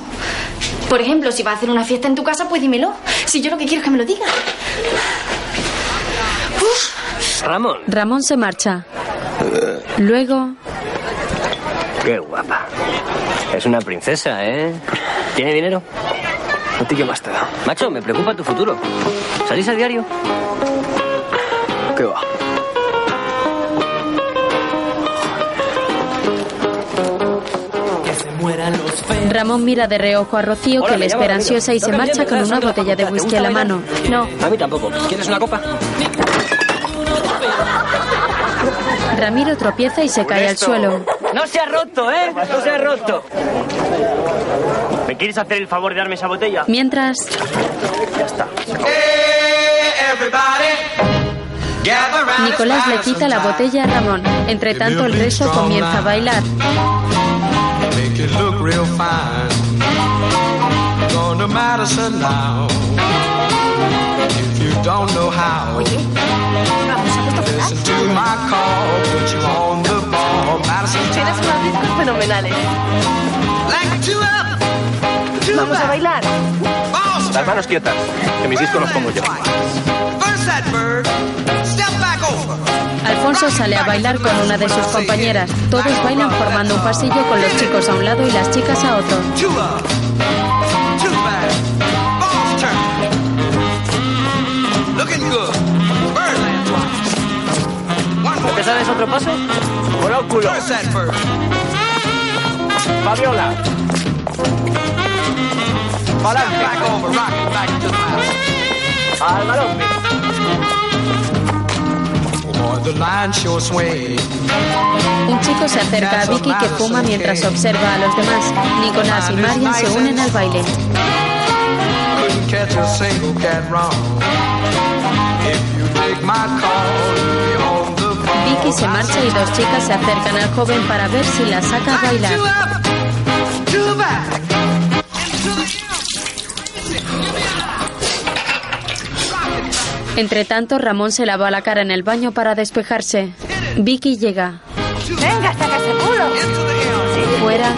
Por ejemplo, si vas a hacer una fiesta en tu casa, pues dímelo. Si yo lo que quiero es que me lo digas. Ramón. Ramón se marcha. Luego, Qué guapa. Es una princesa, ¿eh? ¿Tiene dinero? ¿A ti qué más te da? Macho, me preocupa tu futuro. ¿Salís a diario? ¿Qué va? Ramón mira de reojo a Rocío que le espera ansiosa y se marcha con una botella de whisky a la mano. No. A mí tampoco. ¿Quieres una copa? Ramiro tropieza y se cae al suelo. No se ha roto, ¿eh? No se ha roto. ¿Me quieres hacer el favor de darme esa botella? Mientras, Ya está. Nicolás le quita la botella a Ramón. Entre tanto, el resto comienza a bailar. Real fine. Gonna Madison now. If you don't know how, listen to my call. Put you on the ball. Madison Tienes unos discos fenomenales. Vamos a bailar. Las manos quietas, que mis discos los pongo yo. First that bird. Alfonso sale a bailar con una de sus compañeras. Todos bailan formando un pasillo con los chicos a un lado y las chicas a otro. Two up, two back, boss turn. Looking good. Birdland twice. One ¿No more te sabes otro paso? Culo. Bird. Fabiola. Over, Un chico se acerca a Vicky que fuma mientras observa a los demás. Nicolás y Marian se unen al baile. Vicky se marcha y dos chicas se acercan al joven para ver si la saca a bailar. Entre tanto, Ramón se lava la cara en el baño para despejarse. Vicky llega. Venga, saca ese culo. Fuera.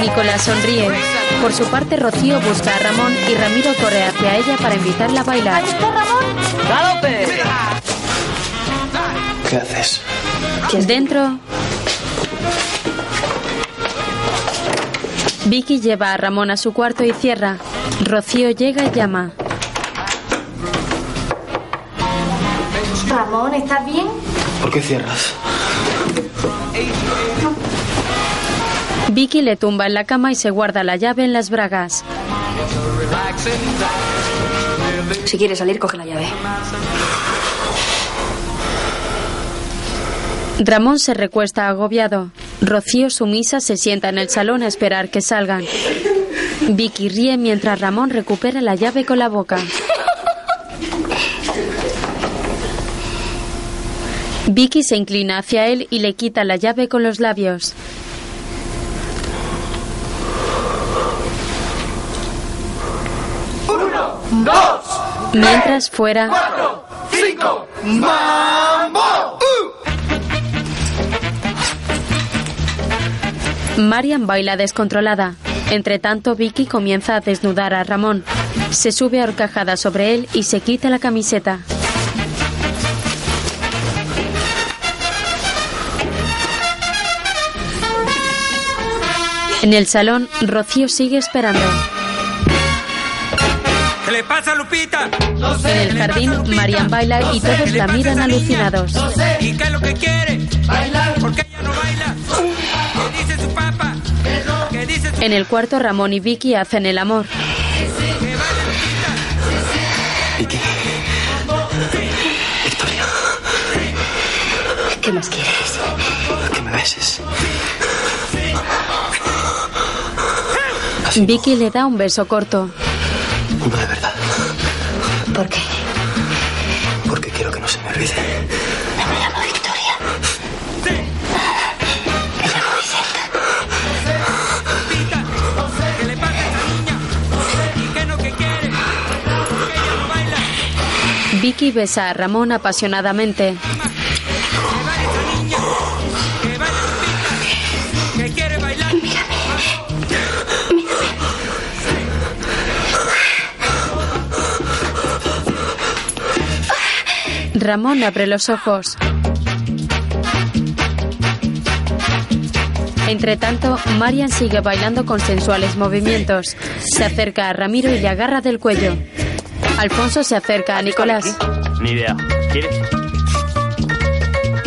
Nicolás sonríe. Por su parte, Rocío busca a Ramón y Ramiro corre hacia ella para invitarla a bailar. ¡Galope! ¿Qué haces? Dentro. Vicky lleva a Ramón a su cuarto y cierra. Rocío llega y llama. Ramón, ¿estás bien? ¿Por qué cierras? Vicky le tumba en la cama y se guarda la llave en las bragas. Si quieres salir, coge la llave. Ramón se recuesta agobiado. Rocío sumisa se sienta en el salón a esperar que salgan. Vicky ríe mientras Ramón recupera la llave con la boca. Vicky se inclina hacia él y le quita la llave con los labios. Uno, dos, Mientras fuera, cuatro, cinco, mambo. Marian baila descontrolada. Entre tanto, Vicky comienza a desnudar a Ramón. Se sube a horcajada sobre él y se quita la camiseta. En el salón, Rocío sigue esperando. ¿Qué le pasa, Lupita? En el jardín, Marian baila y todos la miran alucinados. ¿Y qué es lo que quiere? Bailar. ¿Por qué ella no baila? En el cuarto, Ramón y Vicky hacen el amor. Vicky. Victoria. ¿Qué más quieres? Que me beses. Vicky le da un beso corto. Uno de verdad. ¿Por qué? Becky besa a Ramón apasionadamente. Ramón abre los ojos. Entre tanto, Marian sigue bailando con sensuales movimientos. Se acerca a Ramiro y le agarra del cuello. Alfonso se acerca a Nicolás. Ni idea. ¿Quieres?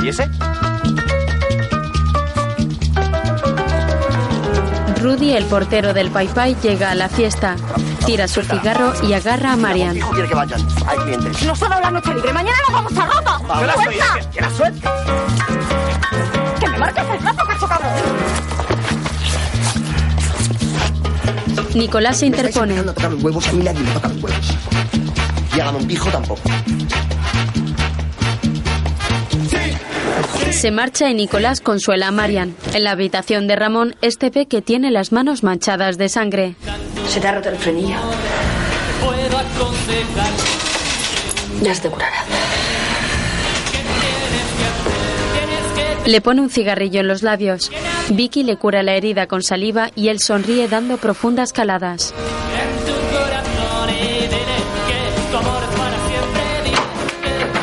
¿Y ese? Rudy, el portero del Pai Pai, llega a la fiesta. Tira su cigarro y agarra a Marian. Hijo quiere que vayan. Hay clientes. Nos ha dado la noche libre. Mañana nos vamos a Rota. Que la ¡Suelta! que la suelte. ¡Que me marques el plato, cacho cabrón! Nicolás se interpone. Tocar los huevos, a mí nadie me toca los huevos. Y a Montijo tampoco. Se marcha y Nicolás consuela a Marian. En la habitación de Ramón, este ve que tiene las manos manchadas de sangre. Se te ha roto el frenillo. Puedo aconsejar. Ya se te curará. Le pone un cigarrillo en los labios. Vicky le cura la herida con saliva y él sonríe dando profundas caladas.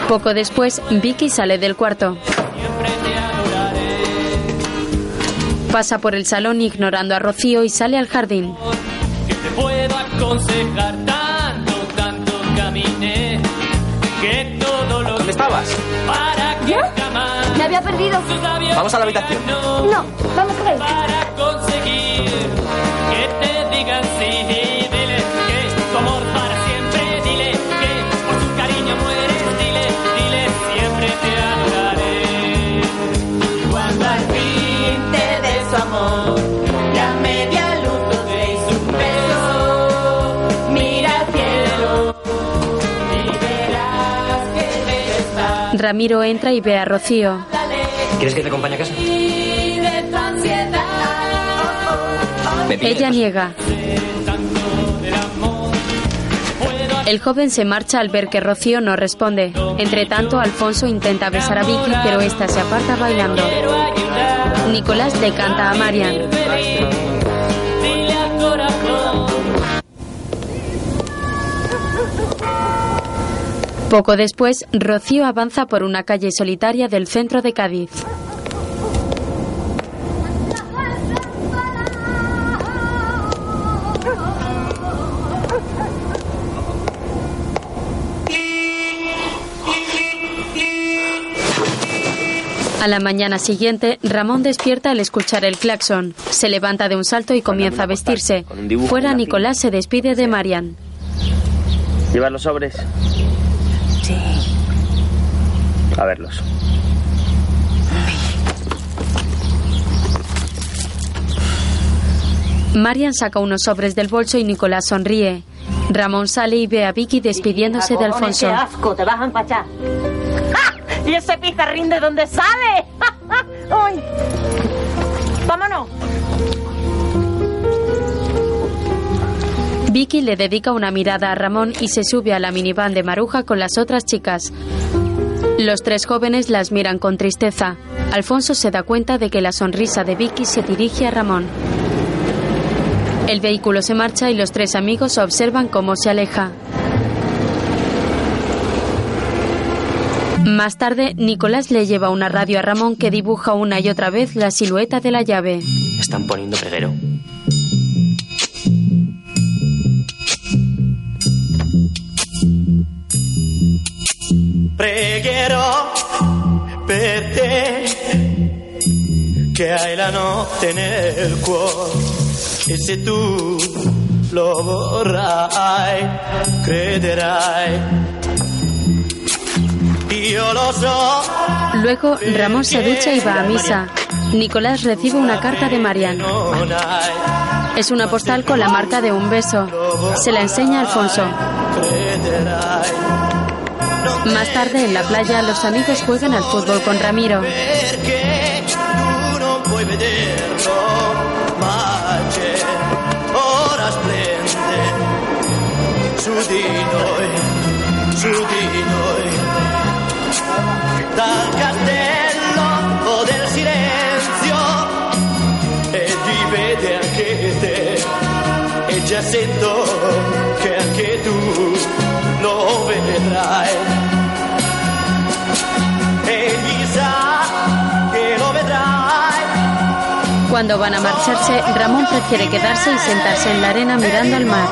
Poco después, Vicky sale del cuarto. Pasa por el salón ignorando a Rocío y sale al jardín. Que te puedo aconsejar tanto, tanto caminé. Que todo lo ¿Dónde estabas? para que jamás Me había perdido. Vamos a la habitación. No, vamos por ahí. para conseguir que te digan sí. Ramiro entra y ve a Rocío. ¿Quieres que te acompañe a casa? Ella niega. El joven se marcha al ver que Rocío no responde. Entre tanto, Alfonso intenta besar a Vicky, pero esta se aparta bailando. Nicolás le canta a Marian. Poco después, Rocío avanza por una calle solitaria del centro de Cádiz. A la mañana siguiente, Ramón despierta al escuchar el claxon. Se levanta de un salto y comienza a vestirse. Fuera, Nicolás se despide de Marian. ¿Llevas los sobres? A verlos. Marian saca unos sobres del bolso y Nicolás sonríe. Ramón sale y ve a Vicky despidiéndose de Alfonso. ¡Qué asco! Te vas a empachar. ¡Ah! ¿Y ese pizarrín de dónde sale? ¡Ay! ¡Vámonos! Vicky le dedica una mirada a Ramón y se sube a la minivan de Maruja con las otras chicas. Los tres jóvenes las miran con tristeza. Alfonso se da cuenta de que la sonrisa de Vicky se dirige a Ramón. El vehículo se marcha y los tres amigos observan cómo se aleja. Más tarde, Nicolás le lleva una radio a Ramón que dibuja una y otra vez la silueta de la llave. Están poniendo preguero. Pregherò per te che hai la notte nel cuore e se tu lo vorrai, crederai. Io lo so. Luego, Ramón se ducha y va a misa. Nicolás recibe una carta de Marian. Es una postal con la marca de un beso. Se la enseña a Alfonso. Más tarde, en la playa, los amigos juegan al fútbol con Ramiro. Cuando van a marcharse, Ramón prefiere quedarse y sentarse en la arena mirando al mar.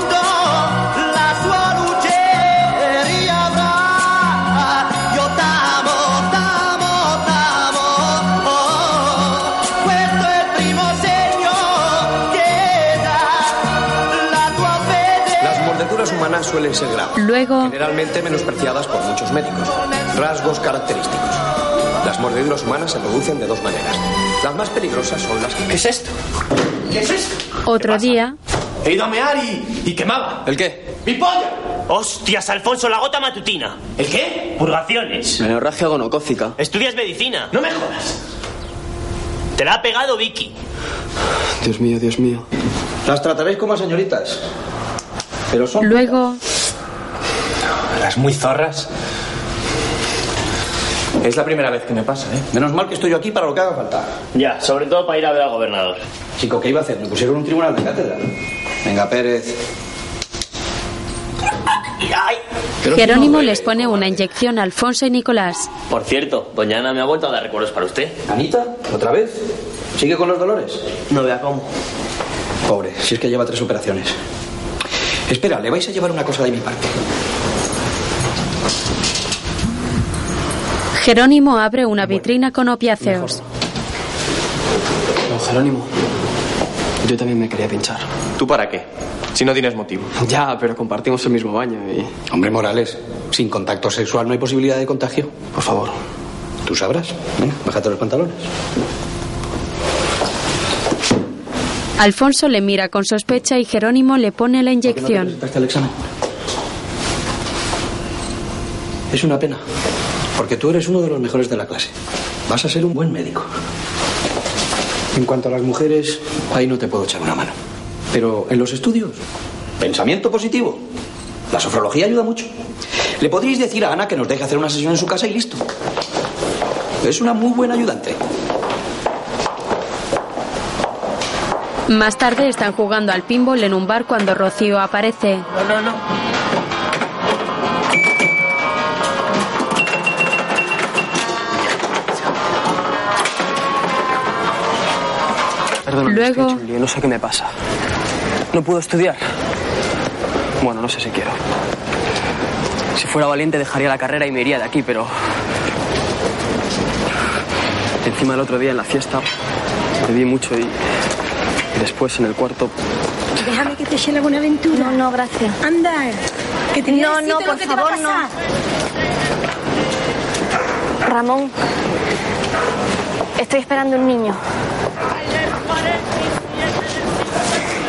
Las mordeduras humanas suelen ser graves. Luego, Generalmente menospreciadas por muchos médicos. Rasgos característicos. Las mordeduras humanas se producen de dos maneras. Las más peligrosas son las que... ¿Qué es esto? ¿Qué es esto? otro día, He ido a mear y, y quemaba. ¿El qué? ¡Mi polla! ¡Hostias, Alfonso, la gota matutina! ¿El qué? Purgaciones. Menorragia gonocócica. Estudias medicina. No me jodas. Te la ha pegado Vicky. Dios mío, Dios mío. Las trataréis como a señoritas. Pero son... luego, Las muy zorras. Es la primera vez que me pasa, ¿eh? Menos mal que estoy yo aquí para lo que haga falta. Ya, sobre todo para ir a ver al gobernador. Chico, ¿qué iba a hacer? Me pusieron un tribunal de cátedra. Venga, Pérez. Jerónimo les pone una inyección a Alfonso y Nicolás. Por cierto, doña Ana me ha vuelto a dar recuerdos para usted. ¿Anita? ¿Otra vez? ¿Sigue con los dolores? No vea cómo. Pobre, si es que lleva tres operaciones. Espera, le vais a llevar una cosa de mi parte. Jerónimo abre una vitrina con opiáceos. Don Jerónimo, yo también me quería pinchar. ¿Tú para qué? Si no tienes motivo. Ya, pero compartimos el mismo baño y... Hombre, Morales, sin contacto sexual no hay posibilidad de contagio. Por favor. Tú sabrás. Venga, bájate los pantalones. Alfonso le mira con sospecha y Jerónimo le pone la inyección. ¿Presentaste el examen? Es una pena, porque tú eres uno de los mejores de la clase. Vas a ser un buen médico. En cuanto a las mujeres, ahí no te puedo echar una mano. Pero en los estudios, pensamiento positivo. La sofrología ayuda mucho. Le podríais decir a Ana que nos deje hacer una sesión en su casa y listo. Es una muy buena ayudante. Más tarde están jugando al pinball en un bar cuando Rocío aparece. No, no, no. Perdona, Luego- estoy hecho un lío, no sé qué me pasa. No puedo estudiar. Bueno, no sé si quiero. Si fuera valiente dejaría la carrera y me iría de aquí, pero... Encima el otro día en la fiesta bebí mucho y, y después en el cuarto... Déjame que te eche la buena aventura. No, no, gracias. Anda, que te No, no, por favor, no. Ramón, estoy esperando un niño.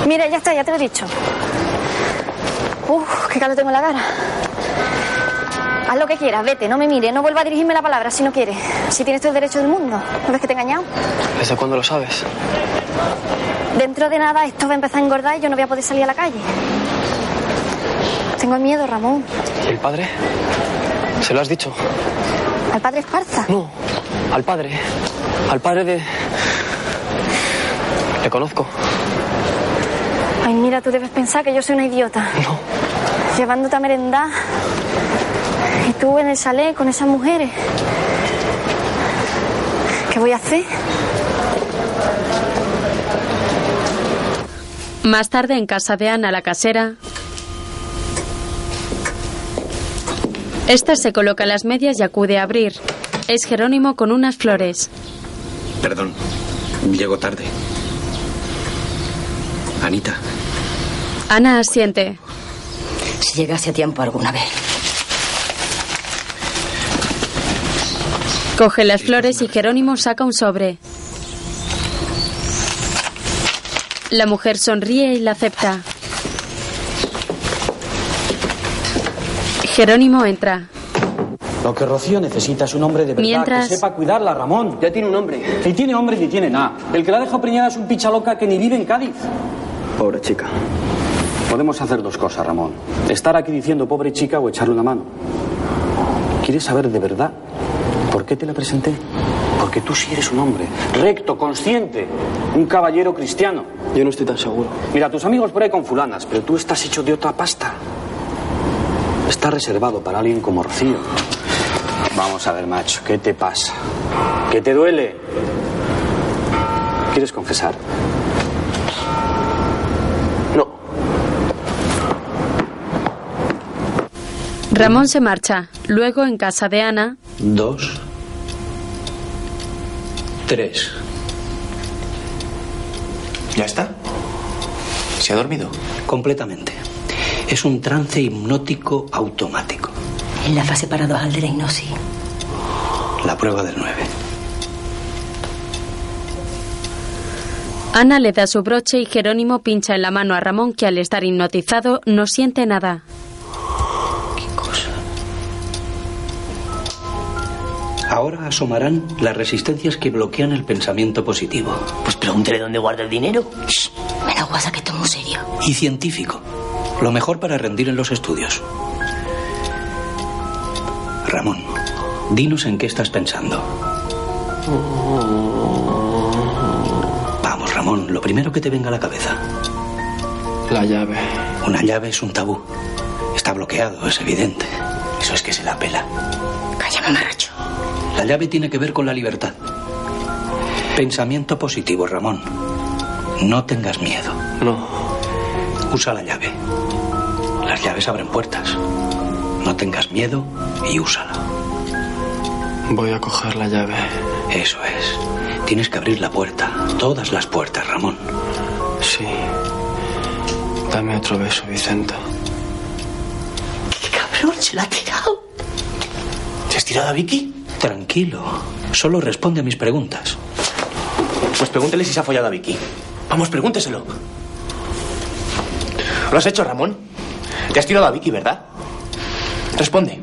Mira, ya está, ya te lo he dicho. Uf, qué calor tengo en la cara. Haz lo que quieras, vete, no me mires, no vuelva a dirigirme la palabra si no quieres. Si tienes todo el derecho del mundo. ¿No ves que te he engañado? ¿Desde cuándo lo sabes? Dentro de nada esto va a empezar a engordar y yo no voy a poder salir a la calle. Tengo miedo, Ramón. ¿Y el padre? ¿Se lo has dicho? ¿Al padre Esparza? No, al padre. Al padre de... Le conozco. Ay, mira, tú debes pensar que yo soy una idiota. No. Llevándote a merendar. Y tú en el chalet con esas mujeres. ¿Qué voy a hacer? Más tarde, en casa de Ana, la casera, esta se coloca las medias y acude a abrir. Es Jerónimo con unas flores. Perdón, llego tarde. Anita, Ana asiente. Si llegase a tiempo alguna vez. Coge las flores y Jerónimo saca un sobre. La mujer sonríe y la acepta. Jerónimo entra. Lo que Rocío necesita es un hombre de verdad Mientras- que sepa cuidarla, Ramón. Ya tiene un hombre. Ni tiene hombre ni tiene nada. El que la deja preñada es un picha loca que ni vive en Cádiz. Pobre chica. Podemos hacer dos cosas, Ramón. Estar aquí diciendo pobre chica o echarle una mano. ¿Quieres saber de verdad por qué te la presenté? Porque tú sí eres un hombre recto, consciente, un caballero cristiano. Yo no estoy tan seguro. Mira, tus amigos por ahí con fulanas, pero tú estás hecho de otra pasta. Está reservado para alguien como Rocío. Vamos a ver, macho, ¿qué te pasa? ¿Qué te duele? ¿Quieres confesar? Ramón se marcha. Luego, en casa de Ana, Dos. Tres. ¿Ya está? ¿Se ha dormido? Completamente. Es un trance hipnótico automático. En la fase paradoja de la hipnosis. La prueba del 9. Ana le da su broche y Jerónimo pincha en la mano a Ramón que al estar hipnotizado no siente nada. Ahora asomarán las resistencias que bloquean el pensamiento positivo. Pues pregúntele dónde guarda el dinero. Shh, me da guasa que muy serio. Y científico. Lo mejor para rendir en los estudios. Ramón, dinos en qué estás pensando. Vamos, Ramón, lo primero que te venga a la cabeza. La llave. Una llave es un tabú. Está bloqueado, es evidente. Eso es que se la pela. Calla, mamarracho. La llave tiene que ver con la libertad. Pensamiento positivo, Ramón. No tengas miedo. No. Usa la llave. Las llaves abren puertas. No tengas miedo y úsala. Voy a coger la llave. Eso es. Tienes que abrir la puerta. Todas las puertas, Ramón. Sí. Dame otro beso, Vicenta. Cabrón, se la ha tirado. ¿Te has tirado a Vicky? Tranquilo. Solo responde a mis preguntas. Pues pregúntele si se ha follado a Vicky. Vamos, pregúnteselo. ¿Lo has hecho, Ramón? Te has tirado a Vicky, ¿verdad? Responde.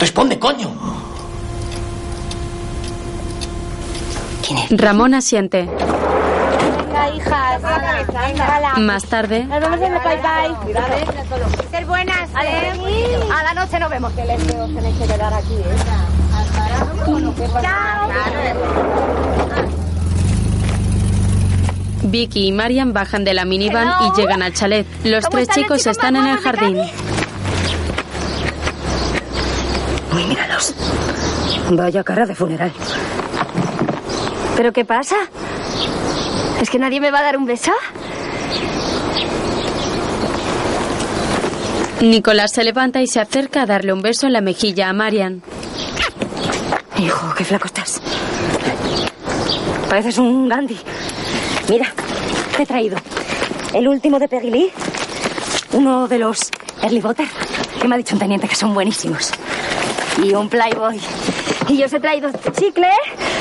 Responde, coño. Ramón asiente. Venga, hija, venga. Más tarde, Nos vemos en el bye bye. Ser buenas, ¿eh? A la noche nos vemos. Que les os tenéis que quedar aquí, ¿eh? Chao. Vicky y Marian bajan de la minivan Hello. y llegan al chalet. Los ¿Cómo tres están chicos chicos están en el jardín. Uy, míralos. Vaya cara de funeral. ¿Pero qué pasa? ¿Es que nadie me va a dar un beso? Nicolás se levanta y se acerca a darle un beso en la mejilla a Marian. Hijo, qué flaco estás. Pareces un Gandhi. Mira, he traído el último de Peggy uno de los Early Butter, que me ha dicho un teniente que son buenísimos. Y un Playboy. Y yo os he traído chicle,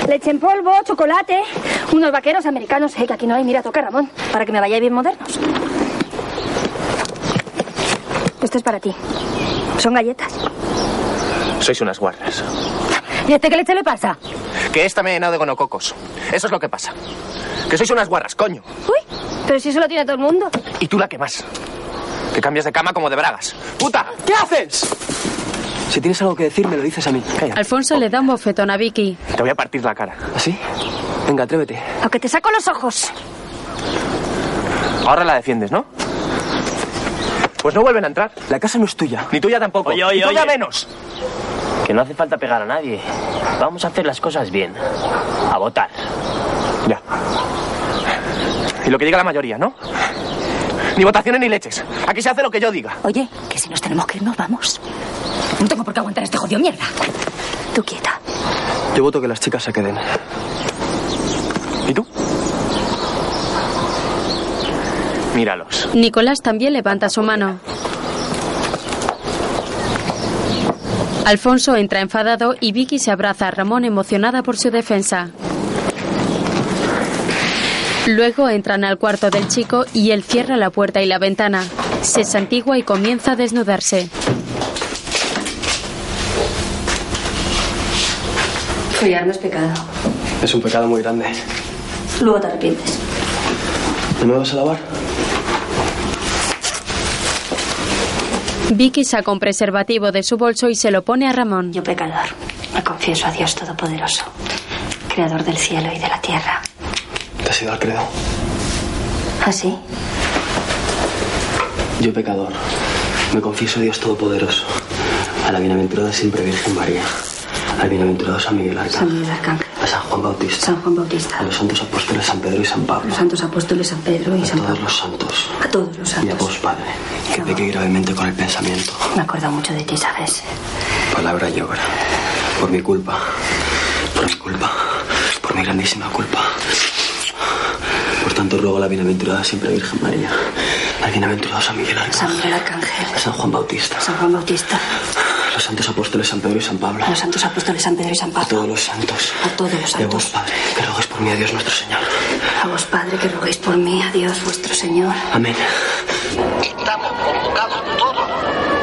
leche en polvo, chocolate, unos vaqueros americanos, eh, que aquí no hay. Mira, toca Ramón, para que me vayáis bien modernos. Esto es para ti. Son galletas. Sois unas guarras. ¿Y a este qué leche le pasa? Que esta me ha llenado de gonococos. Eso es lo que pasa. Que sois unas guarras, coño. Uy, pero si eso lo tiene todo el mundo. Y tú la que más. Que cambias de cama como de bragas. ¡Puta! ¿Qué haces? Si tienes algo que decir, me lo dices a mí. Calla. Alfonso le da un bofetón a Vicky. Te voy a partir la cara. ¿Así? Venga, atrévete. Aunque te saco los ojos. Ahora la defiendes, ¿no? Pues no vuelven a entrar. La casa no es tuya. Ni tuya tampoco. Oye, oye, Ni tuya oye. menos. Que no hace falta pegar a nadie. Vamos a hacer las cosas bien. A votar. Ya. Y lo que diga la mayoría, ¿no? Ni votaciones ni leches. Aquí se hace lo que yo diga. Oye, que si nos tenemos que ir, nos vamos. No tengo por qué aguantar este jodido mierda. Tú quieta. Yo voto que las chicas se queden. ¿Y tú? Míralos. Nicolás también levanta su mano. Alfonso entra enfadado y Vicky se abraza a Ramón emocionada por su defensa. Luego entran al cuarto del chico y él cierra la puerta y la ventana. Se santigua y comienza a desnudarse. Follar no es pecado. Es un pecado muy grande. Luego te arrepientes. ¿No me vas a lavar? Vicky saca un preservativo de su bolso y se lo pone a Ramón. Yo pecador. Me confieso a Dios Todopoderoso, Creador del cielo y de la tierra. Te has ido al credo. ¿Ah, sí? Yo pecador. Me confieso a Dios Todopoderoso. A la bienaventurada siempre Virgen María. Al bienaventurado San Miguel Arcángel. San Miguel Arcángel. A San Juan Bautista. San Juan Bautista. A los santos apóstoles San Pedro y San Pablo. Los santos apóstoles San Pedro y A San todos Pablo. los santos. A todos los Y a santos. vos, Padre, que pequé gravemente con el pensamiento. Me acuerdo mucho de ti, ¿sabes? Palabra y obra. Por mi culpa. Por mi culpa. Por mi grandísima culpa. Por tanto, ruego a la bienaventurada siempre Virgen María. Al bienaventurado San Miguel San Arcángel. Miguel Arcángel. A San Juan Bautista. San Juan Bautista. A los santos apóstoles San Pedro y San Pablo. A los santos apóstoles San Pedro y San A Pablo. todos los santos. A todos los Y a santos. vos, Padre, que rogues por mí a Dios nuestro Señor. A vos, Padre, que roguéis por mí, a Dios vuestro Señor. Amén. Estamos convocados todos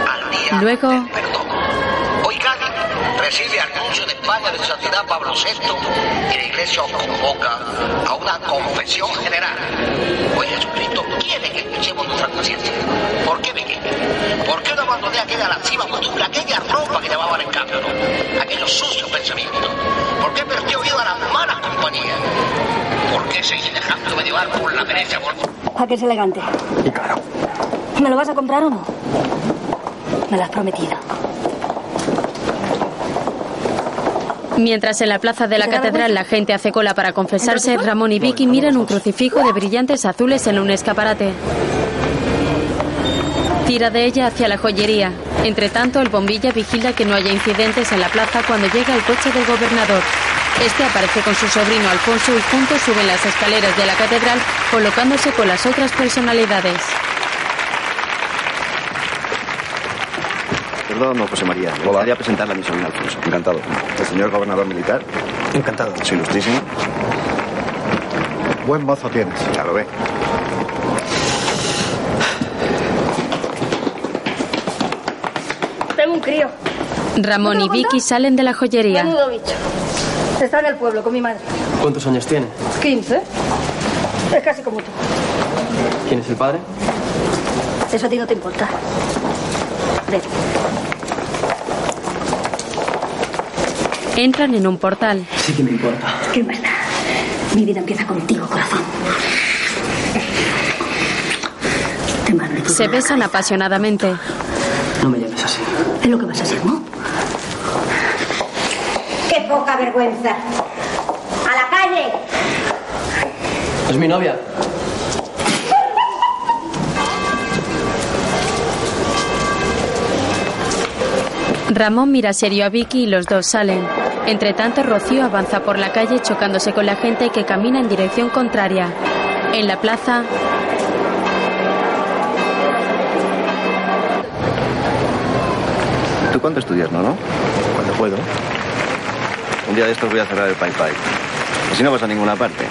al día Luego, Cádiz recibe anuncio de España de su santidad Pablo VI y la Iglesia os convoca a una confesión general. Hoy Jesucristo quiere que escuchemos nuestra conciencia. ¿Por qué, Miguel? ¿Por qué no abandoné aquella lasciva costumbre, aquella ropa que llevaban en cambio, ¿no? aquellos sucios pensamientos? ¿Por qué perdí oído a las malas compañías? ¿Por qué seguí dejándome llevar por la pereza? Por... ¿A que es elegante? Y claro. ¿Me lo vas a comprar o no? Me lo has prometido. Mientras en la plaza de la catedral la gente hace cola para confesarse, Ramón y Vicky miran un crucifijo de brillantes azules en un escaparate. Tira de ella hacia la joyería. Entre tanto, el bombilla vigila que no haya incidentes en la plaza cuando llega el coche del gobernador. Este aparece con su sobrino Alfonso y juntos suben las escaleras de la catedral, colocándose con las otras personalidades. Perdón, José María. Me gustaría presentarle a mi sobrino Alfonso. Encantado. ¿El señor gobernador militar? Encantado. Soy ilustrísimo. Buen mozo tienes. Ya lo ve. Tengo un crío. Ramón y Vicky salen de la joyería. Menudo bicho. Está en el pueblo con mi madre. ¿Cuántos años tiene? 15. Es casi como tú. ¿Quién es el padre? Eso a ti no te importa. Ven. Entran en un portal. Sí que me importa. ¿Qué da? Mi vida empieza contigo, corazón. Te Se besan apasionadamente. No me llames así. Es lo que vas a hacer, ¿no? ¡Qué poca vergüenza! ¡A la calle! Es mi novia. Ramón mira serio a Vicky y los dos salen. Entre tanto, Rocío avanza por la calle chocándose con la gente que camina en dirección contraria. En la plaza, ¿Tú cuánto estudias, no, no? Cuando puedo. Un día de estos voy a cerrar el Pai Pai. Así no vas a ninguna parte.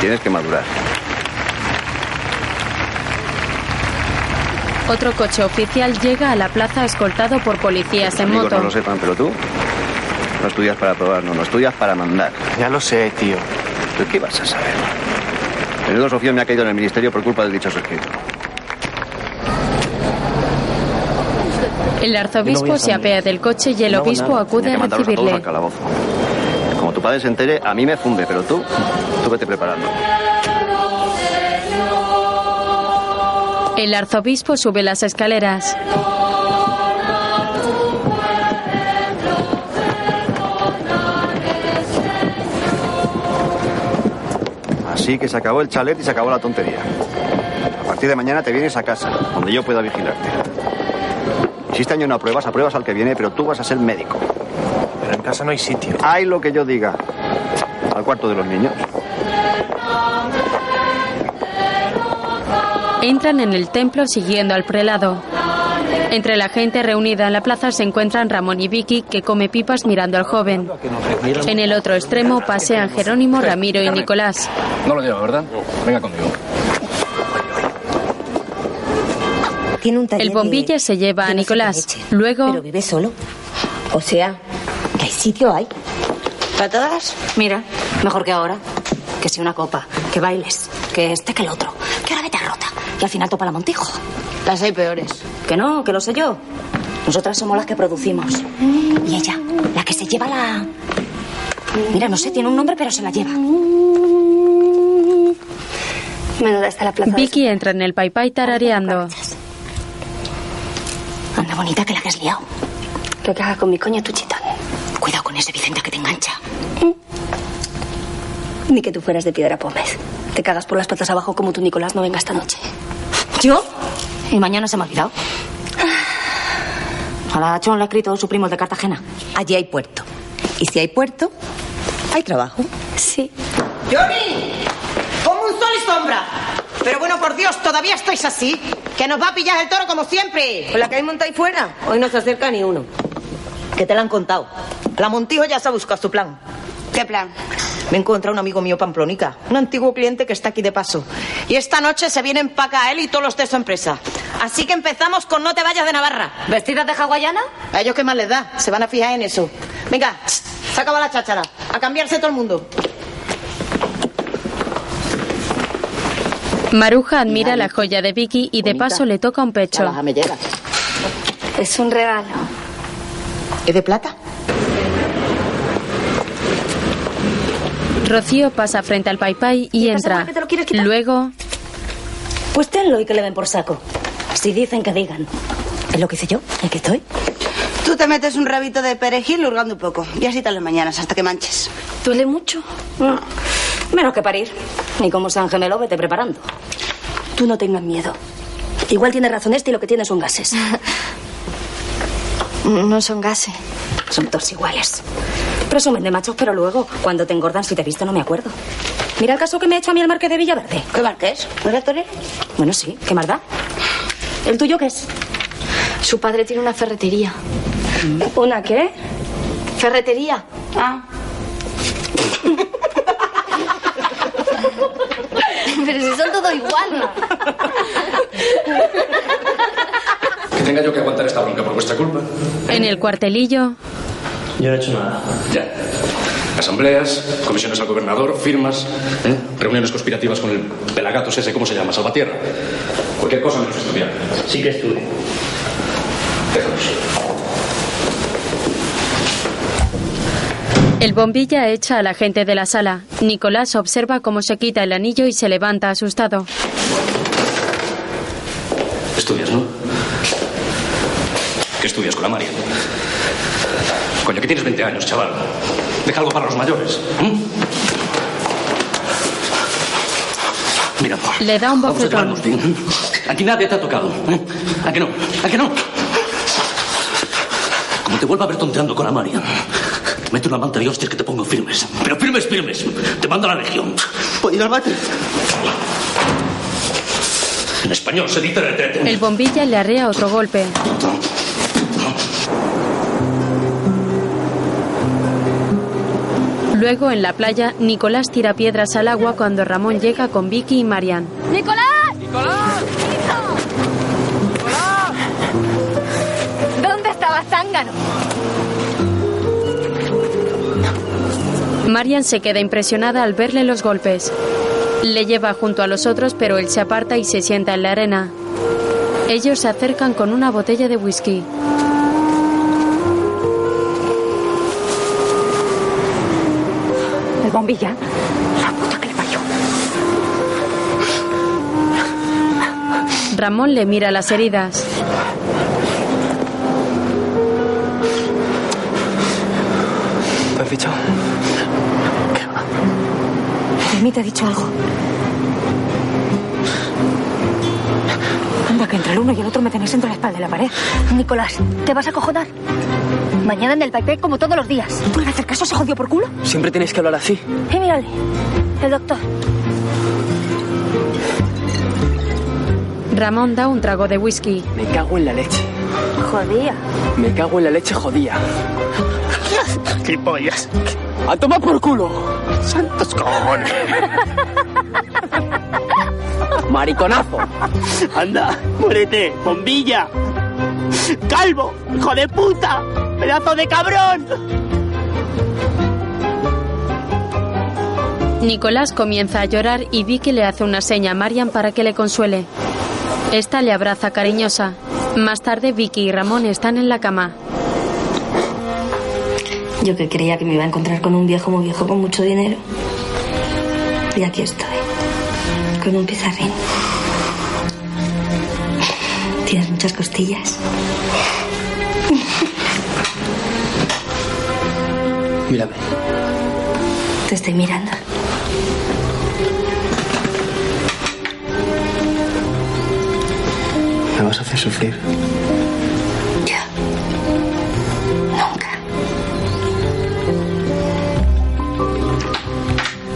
Tienes que madurar. Otro coche oficial llega a la plaza escoltado por policías en moto. no lo sepan, pero tú no estudias para probar, no, no estudias para mandar. Ya lo sé, tío. ¿Tú qué vas a saber? Menudo Sofía me ha caído en el ministerio por culpa del dichoso escrito. El arzobispo se apea del coche y el No obispo nada. acude Tenía a todos recibirle. al calabozo. Como tu padre se entere, a mí me funde, pero tú, tú vete preparando. El arzobispo sube las escaleras. Así que se acabó el chalet y se acabó la tontería. A partir de mañana te vienes a casa, donde yo pueda vigilarte. Si este año no apruebas, apruebas al que viene, pero tú vas a ser médico. Pero en casa no hay sitio. Hay lo que yo diga. Al cuarto de los niños. Entran en el templo siguiendo al prelado. Entre la gente reunida en la plaza se encuentran Ramón y Vicky, que come pipas mirando al joven. En el otro extremo pasean Jerónimo, Ramiro y Nicolás. No lo lleva, ¿verdad? Venga conmigo. Tiene un taller El bombilla se lleva a Nicolás. Luego, Pero vive solo. O sea, que hay sitio hay. ¿Para todas? Mira, mejor que ahora. Que si una copa, que bailes, que este que el otro, al final topa la Montijo. Las hay peores. Que no, que lo sé yo. Nosotras somos las que producimos. Y ella, la que se lleva la... Mira, no sé, tiene un nombre, pero se la lleva. Menuda está la plaza. de Vicky entra en el pai pai tarareando. Anda bonita que la que has liado. ¿Qué caga con mi coño tu chitón? Cuidado con ese Vicente que te engancha. Ni que tú fueras de piedra pómez. Te cagas por las patas abajo como tu Nicolás no venga esta noche. ¿Yo? Y mañana se me ha olvidado. A la Chon le ha escrito su primo de Cartagena. Allí hay puerto. Y si hay puerto, hay trabajo. Sí. ¡Johnny! Como un sol y sombra. Pero bueno, por Dios, todavía estáis así. Que nos va a pillar el toro como siempre. Con la que hay monta ahí fuera. Hoy no se acerca ni uno. Que te la han contado. La Montijo ya se ha buscado su plan. ¿Qué plan? Me he encontrado un amigo mío pamplonica, un antiguo cliente que está aquí de paso. Y esta noche se vienen para acá él y todos los de su empresa. Así que empezamos con No te vayas de Navarra. ¿Vestidas de hawaiana? A ellos qué más les da, se van a fijar en eso. Venga, se acaba la cháchara. A cambiarse todo el mundo. Maruja admira la joya de Vicky y de paso le toca un pecho. Es un regalo. ¿Es de plata? Rocío pasa frente al paipai y entra. Luego, Pues tenlo y que le den por saco. Si dicen que digan. Es lo que hice yo, aquí estoy. Tú te metes un rabito de perejil hurgando un poco. Y así te las mañanas hasta que manches. ¿Duele mucho? Menos que parir. Ni como San Gemelo, vete preparando. Tú no tengas miedo. Igual tiene razón este y lo que tiene son gases. No son gases. Son todos iguales. Presumen de machos, pero luego, cuando te engordan, si te he visto, no me acuerdo. Mira el caso que me ha hecho a mí el marqués de Villaverde. ¿Qué marqués? ¿No era torero? Bueno, sí, ¿qué más da? ¿El tuyo qué es? Su padre tiene una ferretería. ¿Una qué? Ferretería. Ah. Pero si son todos iguales. Tenga yo que aguantar esta bronca por vuestra culpa. en el cuartelillo, Yo no he hecho nada. Ya. Asambleas, comisiones al gobernador, firmas, ¿eh? reuniones conspirativas con el pelagatos ese, ¿cómo se llama? Salvatierra. Cualquier cosa menos estudiar. Sí que estuve. Déjalos. el bombilla echa a la gente de la sala. Nicolás observa cómo se quita el anillo y se levanta asustado. Estudias, ¿no? ¿Qué estudias con la María? Coño, que tienes 20 años, chaval. Deja algo para los mayores. ¿m? Mira, Le da un bofetón. Aquí nadie te ha tocado. ¿eh? ¿A que no? ¿A que no? Como te vuelva a ver tonteando con la María, mete una manta de hostias que te pongo firmes. Pero firmes, firmes. Te mando a la legión. ¿Puedo ir al bate? En español se dice retrete. El bombilla le arrea otro golpe. Luego, en la playa, Nicolás tira piedras al agua cuando Ramón llega con Vicky y Marian. ¡Nicolás! ¡Nicolás! ¿Dónde estabas, zángano? Marian se queda impresionada al verle los golpes. Le lleva junto a los otros, pero él se aparta y se sienta en la arena. Ellos se acercan con una botella de whisky. Ramón le mira las heridas. ¿Me has fichado? De mí te ha dicho algo. Anda, que entre el uno y el otro me tenéis entre la espalda y la pared. Nicolás, ¿te vas a cojonar? Mañana en el Paipé como todos los días. ¿Puede hacer caso? ¿Se jodió por culo? Siempre tenéis que hablar así. Eh, mírale. El doctor. Ramón da un trago de whisky. Me cago en la leche. Jodía. Me cago en la leche jodía. ¿Qué pollas? ¡A tomar por culo! ¡Santos cojones! ¡Mariconazo! ¡Anda! ¡Muérete! ¡Bombilla! ¡Calvo! ¡Hijo de puta! ¡Pedazo de cabrón! Nicolás comienza a llorar y Vicky le hace una seña a Marian para que le consuele. Esta le abraza cariñosa. Más tarde Vicky y Ramón están en la cama. Yo que creía que me iba a encontrar con un viejo muy viejo con mucho dinero. Y aquí estoy. Con un pizarrín. Tienes muchas costillas. Mírame. Te estoy mirando. Me vas a hacer sufrir.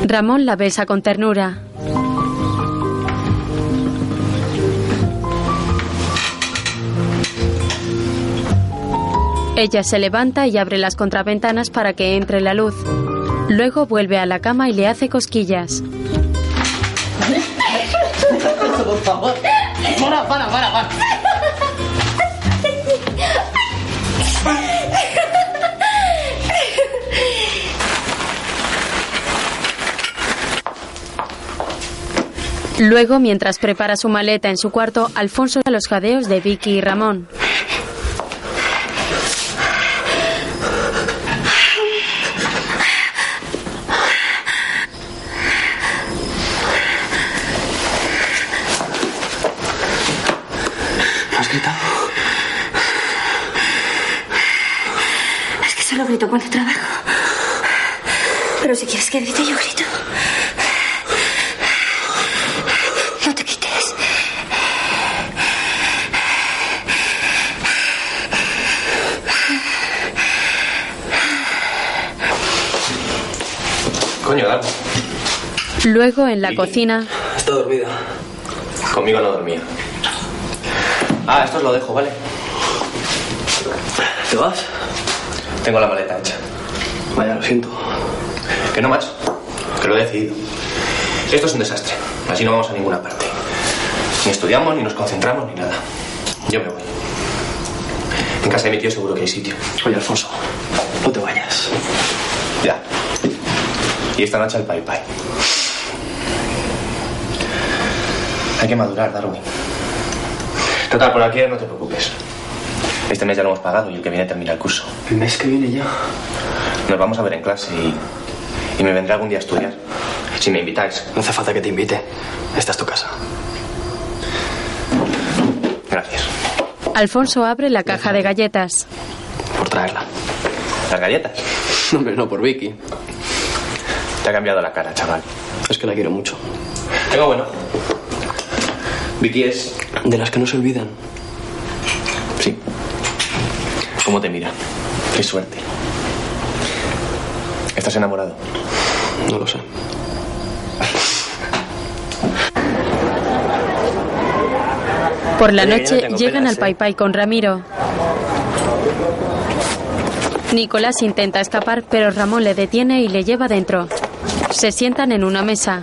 Ramón la besa con ternura. Ella se levanta y abre las contraventanas para que entre la luz. Luego vuelve a la cama y le hace cosquillas. Por favor. Para, para, para, para. Luego, mientras prepara su maleta en su cuarto, Alfonso a los jadeos de Vicky y Ramón. ¿Has gritado? Es que solo grito cuando trabajo. Pero si quieres que grite, yo grito. No te quites. Coño, Darmo. Luego, en la cocina, Está dormida. Conmigo no dormía. Ah, esto os lo dejo, ¿vale? ¿Te vas? Tengo la maleta hecha. Vaya, lo siento. Que no, macho. Que lo he decidido. Esto es un desastre. Así no vamos a ninguna parte. Ni estudiamos, ni nos concentramos, ni nada. Yo me voy. En casa de mi tío seguro que hay sitio. Oye, Alfonso, no te vayas. Ya. Y esta noche al Pai Pai. Que madurar, Darwin. Total, por aquí no te preocupes. Este mes ya lo hemos pagado y el que viene termina el curso. El mes que viene ya. Nos vamos a ver en clase y, y me vendré algún día a estudiar. Si me invitáis. No hace falta que te invite. Esta es tu casa. Gracias. Alfonso abre la caja de galletas. Por traerla. ¿Las galletas? No, hombre, no, por Vicky. Te ha cambiado la cara, chaval. Es que la quiero mucho. Tengo bueno. Vicky es... De las que no se olvidan. Sí. ¿Cómo te mira? Qué suerte. ¿Estás enamorado? No lo sé. Por la Oye, no noche llegan al ¿eh? Pai Pai con Ramiro. Nicolás intenta escapar, pero Ramón le detiene y le lleva dentro. Se sientan en una mesa.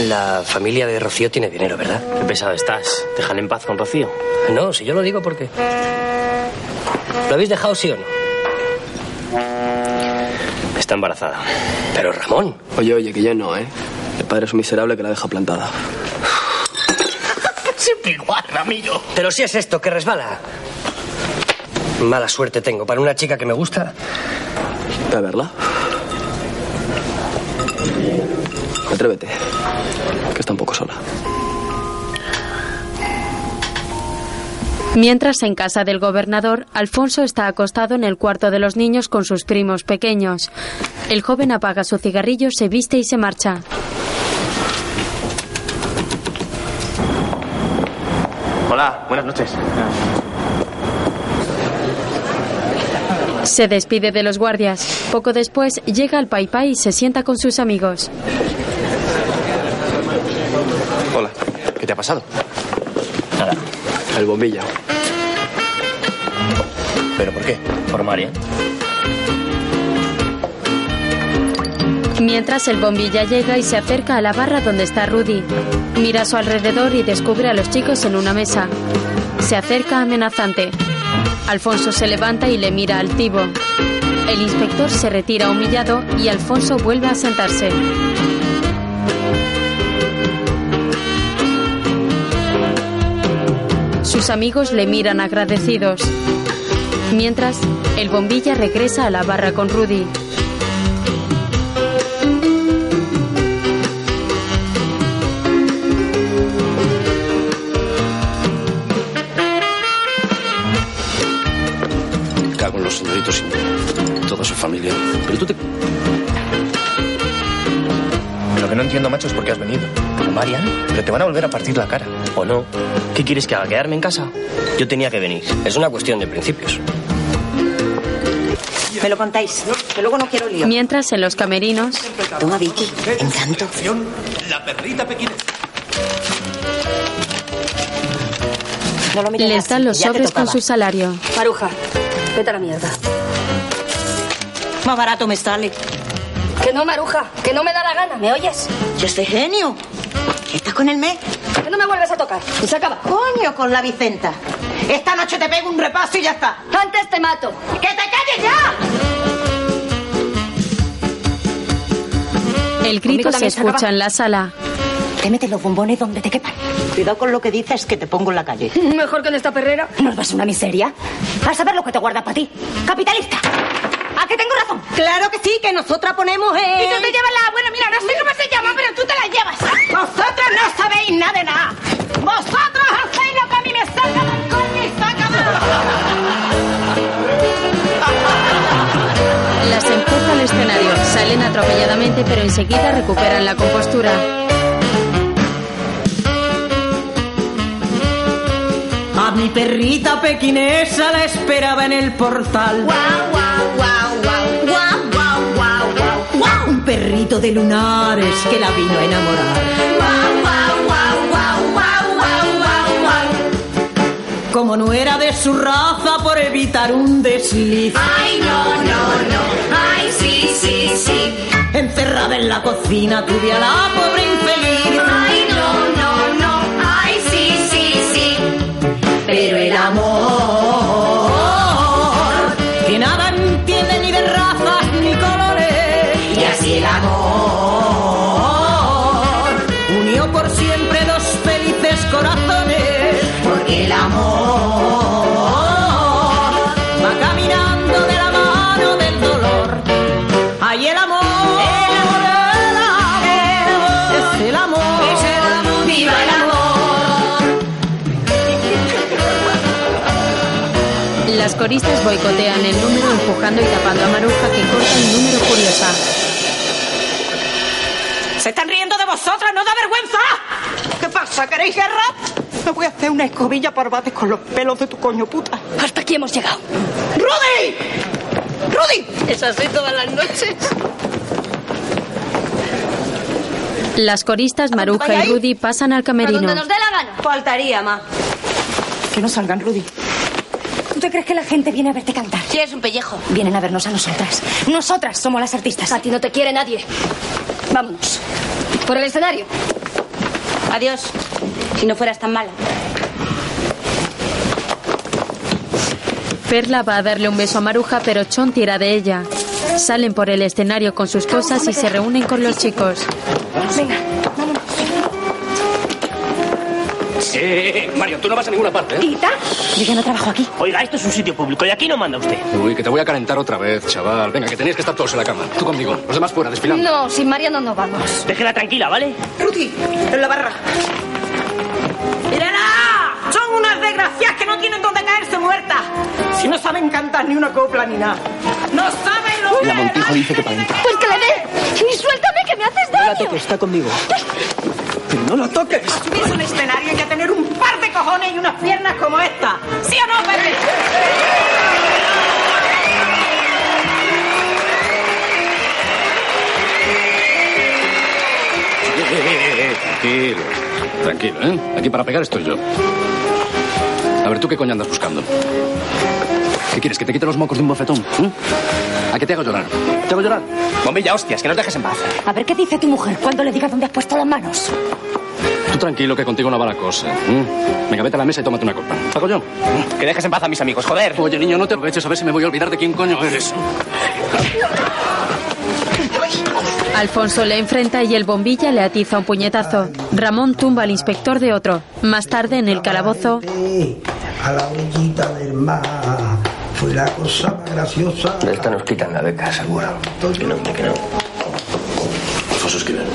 La familia de Rocío tiene dinero, ¿verdad? Qué pesado estás. Déjale en paz con Rocío. No, si yo lo digo porque... ¿Lo habéis dejado sí o no? Está embarazada. Pero Ramón. Oye, oye, que yo no, ¿eh? El padre es un miserable que la deja plantada. Siempre igual, Ramiro. Pero si es esto, que resbala. Mala suerte tengo. Para una chica que me gusta... Ve a verla. Atrévete. Que está un poco sola. Mientras en casa del gobernador, Alfonso está acostado en el cuarto de los niños con sus primos pequeños. El joven apaga su cigarrillo, se viste y se marcha. Hola, buenas noches. Se despide de los guardias. Poco después llega al Pai Pai y se sienta con sus amigos. Hola. ¿Qué te ha pasado? Nada. El bombilla. ¿Pero por qué? Por María. Mientras el bombilla llega y se acerca a la barra donde está Rudy. Mira a su alrededor y descubre a los chicos en una mesa. Se acerca amenazante. Alfonso se levanta y le mira altivo. El inspector se retira humillado y Alfonso vuelve a sentarse. Sus amigos le miran agradecidos. Mientras, el bombilla regresa a la barra con Rudy. Cago en los señoritos y toda su familia. Pero tú te que no entiendo, macho, es por qué has venido. Marian? Pero te van a volver a partir la cara. ¿O no? ¿Qué quieres que haga? ¿Quedarme en casa? Yo tenía que venir. Es una cuestión de principios. Me lo contáis, que luego no quiero lío. Mientras, en los camerinos, Toma, Vicky. Encanto. La perrita pequinesa. No lo les así, dan los sobres con su salario. Maruja, vete a la mierda. Más barato me sale. Que no, Maruja, que no me da la gana, ¿me oyes? Yo estoy genio. ¿Estás con el mes? Que no me vuelves a tocar. Y se acaba. Coño, con la Vicenta. Esta noche te pego un repaso y ya está. Antes te mato. ¡Que te calles ya! El grito se escucha en la sala. Te metes los bombones donde te quepan. Cuidado con lo que dices, que te pongo en la calle. Mejor que en esta perrera. ¿Nos vas una miseria? Vas a ver lo que te guarda para ti. ¡Capitalista! ¿A que tengo razón? Claro que sí, que nosotras ponemos en... Y tú te llevas la... Bueno, mira, no sé cómo se llama, pero tú te la llevas. Vosotras no sabéis nada de nada. Vosotros hacéis lo que a mí me saca del coño y saca Las empuja al escenario. Salen atropelladamente, pero enseguida recuperan la compostura. Mi perrita pequinesa la esperaba en el portal. Guau, guau, guau, guau, guau, guau, guau, guau, guau. Un perrito de lunares que la vino a enamorar. Guau, guau, guau, guau, guau, guau, guau, guau. Como no era de su raza por evitar un desliz. Ay, no, no, no. Ay, sí, sí, sí. Encerrada en la cocina tuve a la pobre infeliz. Pero el amor, que nada entiende ni de razas ni colores. Y así el amor unió por siempre dos felices corazones. Porque el amor coristas boicotean el número empujando y tapando a Maruja que corta el número curiosa. ¿Se están riendo de vosotras? ¿No da vergüenza? ¿Qué pasa? ¿Queréis guerra? Me voy a hacer una escobilla por bates con los pelos de tu coño puta. Hasta aquí hemos llegado. ¡Rudy! ¡Rudy! Es así todas las noches. Las coristas Maruja y? Rudy pasan al A camerino. donde nos dé la gana. Faltaría más. Que no salgan, Rudy. ¿Tú te crees que la gente viene a verte cantar? Sí, es un pellejo. Vienen a vernos a nosotras. Nosotras somos las artistas. A ti no te quiere nadie. Vámonos. Por el escenario. Adiós. Si no fueras tan mala. Perla va a darle un beso a Maruja, pero Chon tira de ella. Salen por el escenario con sus cosas y se reúnen con los chicos. Eh, eh, eh, Mario, tú no vas a ninguna parte, ¿eh? ¿Tita? Yo ya no trabajo aquí. Oiga, esto es un sitio público y aquí no manda usted. Uy, que te voy a calentar otra vez, chaval. Venga, que tenéis que estar todos en la cama. Tú conmigo, los demás fuera, desfilando. No, sin Mariano no vamos. Déjela tranquila, ¿vale? Rudy, en la barra. ¡Mírenla! Son unas desgracias que no tienen donde caerse muertas. Si no saben cantar ni una copla ni nada. ¡No saben lo que La Montijo dice que para. Pues que le dé. Y suéltame que me haces No la daño. toques, está conmigo. Pero no la toques. subirse a un escenario y a tener un par de cojones y unas piernas como esta. ¿Sí o no, Pepe? Eh, eh, eh, eh, tranquilo. Tranquilo, ¿eh? Aquí para pegar estoy yo. A ver, ¿tú qué coño andas buscando? ¿Qué quieres? ¿Que te quite los mocos de un bofetón? ¿eh? ¿A qué te hago llorar? ¿Te hago llorar? Bombilla, hostias, que nos dejes en paz. A ver qué dice tu mujer cuando le diga dónde has puesto las manos. Tú tranquilo, que contigo no va la cosa. ¿eh? Venga, vete a la mesa y tómate una copa. ¿Hago yo? Que dejes en paz a mis amigos, joder. Oye, niño, no te aproveches a ver si me voy a olvidar de quién coño eres. Alfonso le enfrenta y el bombilla le atiza un puñetazo. Ramón tumba al inspector de otro. Más tarde, en el calabozo, a la orillita del mar. Fue la cosa más graciosa. De esta nos quitan la beca, seguro. Que no, que no. Alfonso Esquivel.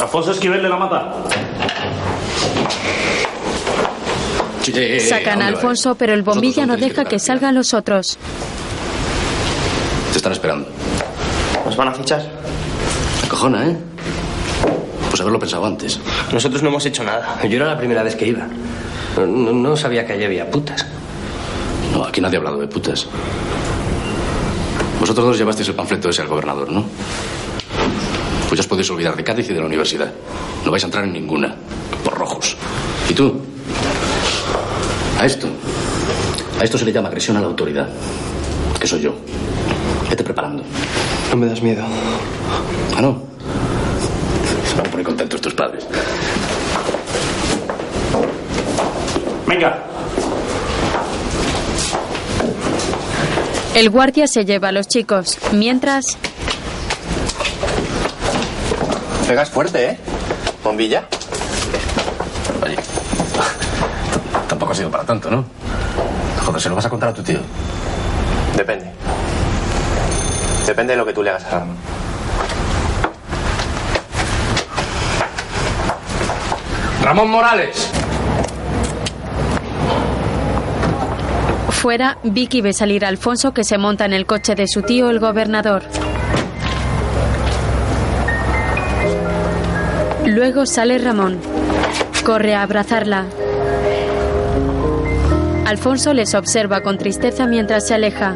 Alfonso Esquivel de la Mata. eh, Sacan ¿a Alfonso, pero el bombilla no deja que salgan los otros. Te están esperando. ¿Nos van a fichar? Cojona, ¿eh? Pues haberlo pensado antes. Nosotros no hemos hecho nada. Yo era la primera vez que iba. No, sabía que allí había putas. No, aquí nadie ha hablado de putas. Vosotros dos llevasteis el panfleto ese al gobernador, ¿no? Pues ya os podéis olvidar de Cádiz y de la universidad. No vais a entrar en ninguna. Por rojos. ¿Y tú? A esto. A esto se le llama agresión a la autoridad. Que soy yo. Vete preparando. No me das miedo. Ah, no. Se van a poner contentos tus padres. Venga. El guardia se lleva a los chicos, mientras Pegas fuerte, ¿eh? Bombilla. Oye. Tampoco ha sido para tanto, ¿no? Joder, ¿se lo vas a contar a tu tío? Depende. Depende de lo que tú le hagas a Ramón. Ramón Morales. Fuera, Vicky ve salir a Alfonso que se monta en el coche de su tío, el gobernador. Luego sale Ramón. Corre a abrazarla. Alfonso les observa con tristeza mientras se aleja.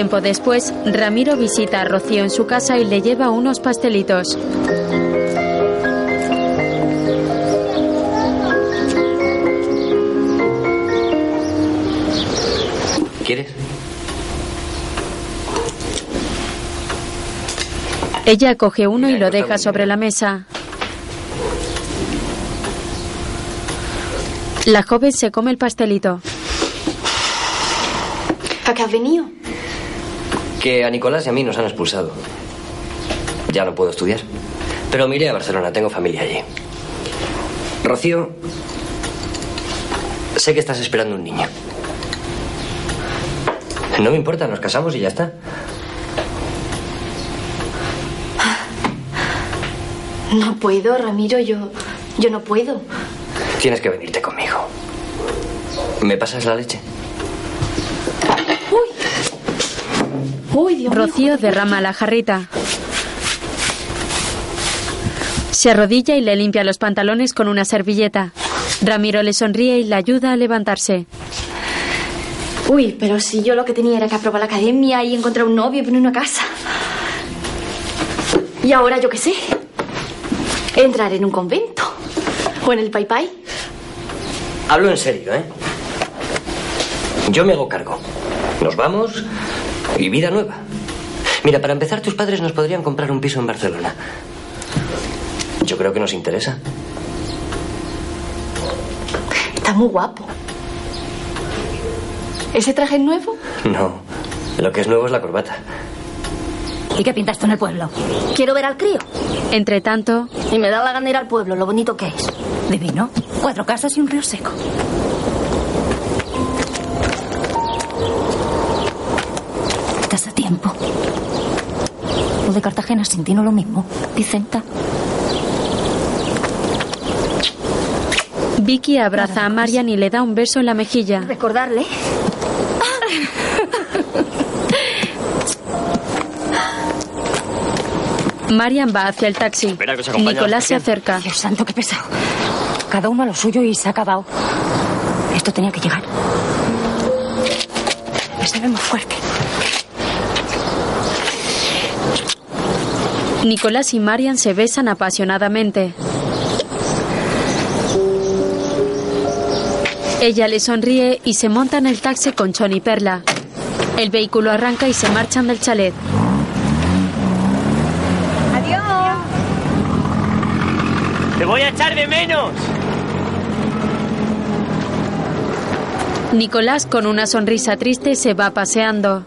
Tiempo después, Ramiro visita a Rocío en su casa y le lleva unos pastelitos. ¿Quieres? Ella coge uno y lo deja sobre la mesa. La joven se come el pastelito. ¿A qué has venido? Que a Nicolás y a mí nos han expulsado. Ya no puedo estudiar. Pero me iré a Barcelona, tengo familia allí. Rocío, sé que estás esperando un niño. No me importa, nos casamos y ya está. No puedo, Ramiro, yo. Yo no puedo. Tienes que venirte conmigo. ¿Me pasas la leche? Uy, Dios mío. Rocío derrama la jarrita. Se arrodilla y le limpia los pantalones con una servilleta. Ramiro le sonríe y le ayuda a levantarse. Uy, pero si yo lo que tenía era que aprobar la academia y encontrar un novio y poner una casa. Y ahora yo qué sé. Entrar en un convento. O en el Pai Pai. Hablo en serio, ¿eh? Yo me hago cargo. Nos vamos y vida nueva. Mira, para empezar, tus padres nos podrían comprar un piso en Barcelona. Yo creo que nos interesa. Está muy guapo. ¿Ese traje es nuevo? No, lo que es nuevo es la corbata. ¿Y qué pintas tú en el pueblo? Quiero ver al crío. Entre tanto, Y me da la gana ir al pueblo, lo bonito que es. Divino. Cuatro casas y un río seco. Tiempo. Lo de Cartagena sin ti no lo mismo. Vicenta. Vicky abraza a Marian y le da un beso en la mejilla. Recordarle. Marian va hacia el taxi. Nicolás se acerca. Dios santo, qué pesado. Cada uno a lo suyo y se ha acabado. Esto tenía que llegar. Me sabe más fuerte. Nicolás y Marian se besan apasionadamente. Ella le sonríe y se monta en el taxi con Chon y Perla. El vehículo arranca y se marchan del chalet. Adiós. ¡Te voy a echar de menos! Nicolás, con una sonrisa triste, se va paseando.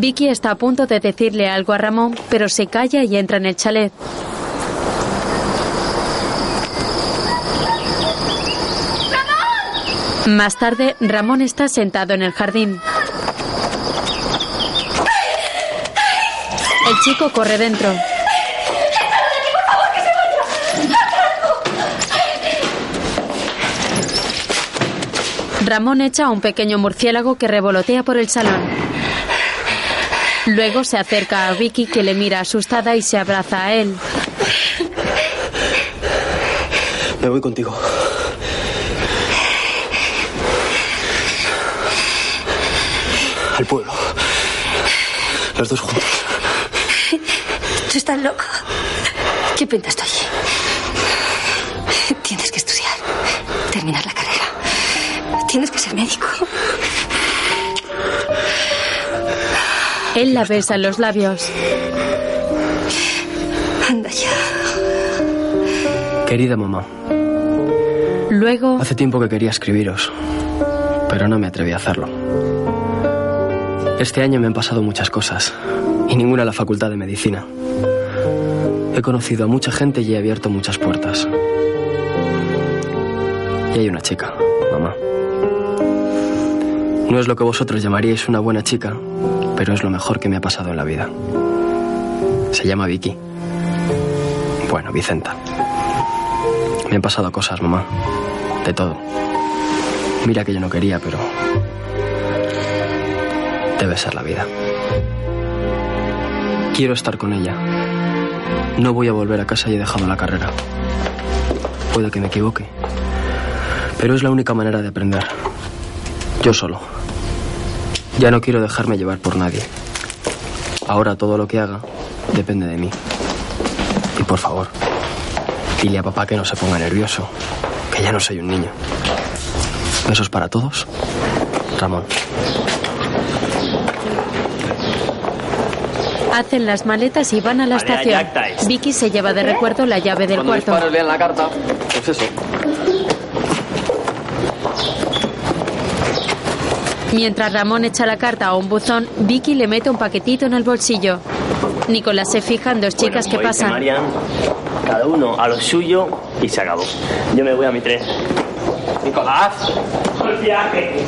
Vicky está a punto de decirle algo a Ramón, pero se calla y entra en el chalet. Más tarde, Ramón está sentado en el jardín. El chico corre dentro. Ramón echa a un pequeño murciélago que revolotea por el salón. Luego se acerca a Vicky que le mira asustada y se abraza a él. Me voy contigo. Al pueblo. Los dos juntos. Tú estás loco. ¿Qué pintas tú allí? Tienes que estudiar, terminar la carrera. Tienes que ser médico. Él la besa en los labios. Anda ya. Querida mamá, Luego, hace tiempo que quería escribiros, pero no me atreví a hacerlo. Este año me han pasado muchas cosas, y ninguna en la facultad de medicina. He conocido a mucha gente y he abierto muchas puertas. Y hay una chica, mamá. No es lo que vosotros llamaríais una buena chica, pero es lo mejor que me ha pasado en la vida. Se llama Vicky. Bueno, Vicenta. Me han pasado cosas, mamá. De todo. Mira que yo no quería, pero... Debe ser la vida. Quiero estar con ella. No voy a volver a casa y he dejado la carrera. Puede que me equivoque. Pero es la única manera de aprender. Yo solo. Ya no quiero dejarme llevar por nadie. Ahora todo lo que haga depende de mí. Y por favor, dile a papá que no se ponga nervioso, que ya no soy un niño. Besos para todos. Ramón. hacen las maletas y van a la estación. Vicky se lleva de recuerdo la llave del Cuando cuarto. lean la carta, pues eso. Mientras Ramón echa la carta a un buzón, Vicky le mete un paquetito en el bolsillo. Nicolás se fija en dos chicas que pasan. Marian, cada uno a lo suyo y se acabó. Yo me voy a mi tren. Nicolás. ¡Al viaje!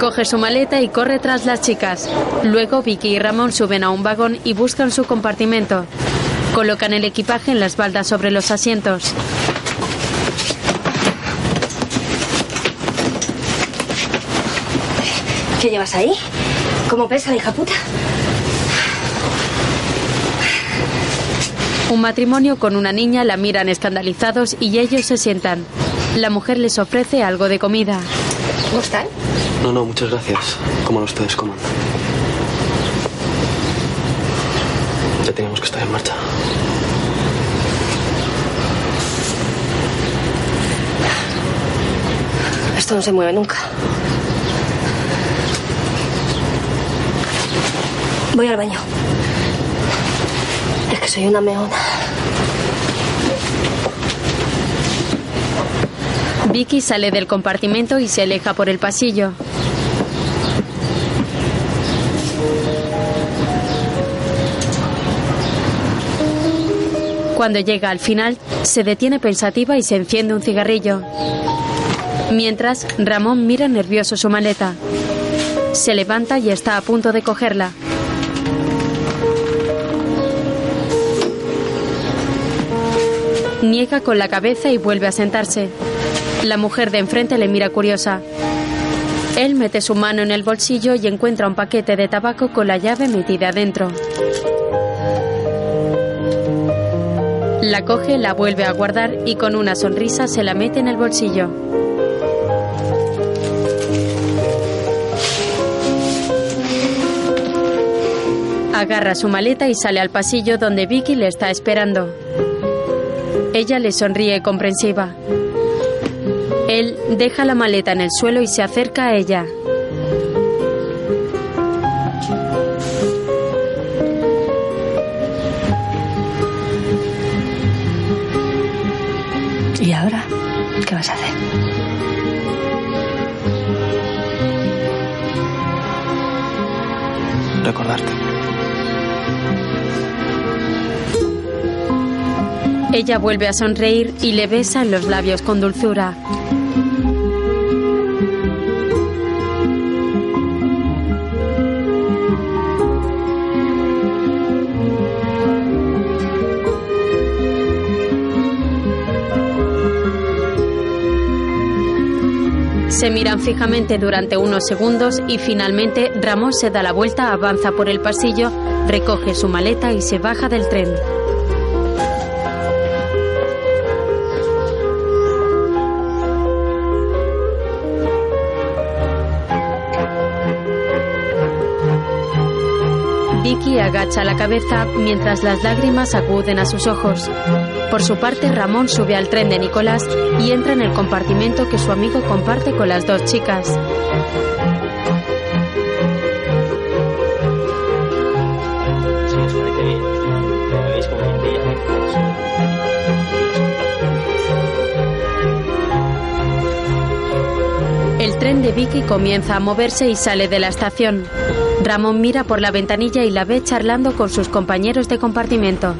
Coge su maleta y corre tras las chicas. Luego Vicky y Ramón suben a un vagón y buscan su compartimento. Colocan el equipaje en las baldas sobre los asientos. ¿Qué llevas ahí? ¿Cómo pesa la hija puta? Un matrimonio con una niña la miran escandalizados y ellos se sientan. La mujer les ofrece algo de comida. ¿Gustan? No, no, muchas gracias. Como ustedes coman. Ya tenemos que estar en marcha. Esto no se mueve nunca. Voy al baño. Es que soy una meona. Vicky sale del compartimento y se aleja por el pasillo. Cuando llega al final, se detiene pensativa y se enciende un cigarrillo. Mientras, Ramón mira nervioso su maleta. Se levanta y está a punto de cogerla. Niega con la cabeza y vuelve a sentarse. La mujer de enfrente le mira curiosa. Él mete su mano en el bolsillo y encuentra un paquete de tabaco con la llave metida dentro. La coge, la vuelve a guardar y con una sonrisa se la mete en el bolsillo. Agarra su maleta y sale al pasillo donde Vicky le está esperando. Ella le sonríe comprensiva. Él deja la maleta en el suelo y se acerca a ella. ¿Y ahora? ¿Qué vas a hacer? Recordarte. Ella vuelve a sonreír y le besa en los labios con dulzura. Se miran fijamente durante unos segundos y finalmente Ramón se da la vuelta, avanza por el pasillo, recoge su maleta y se baja del tren. Agacha la cabeza mientras las lágrimas acuden a sus ojos. Por su parte, Ramón sube al tren de Nicolás y entra en el compartimento que su amigo comparte con las dos chicas. Sí, os parece bien. ¿Lo veis como un El tren de Vicky comienza a moverse y sale de la estación. Ramón mira por la ventanilla y la ve charlando con sus compañeros de compartimento.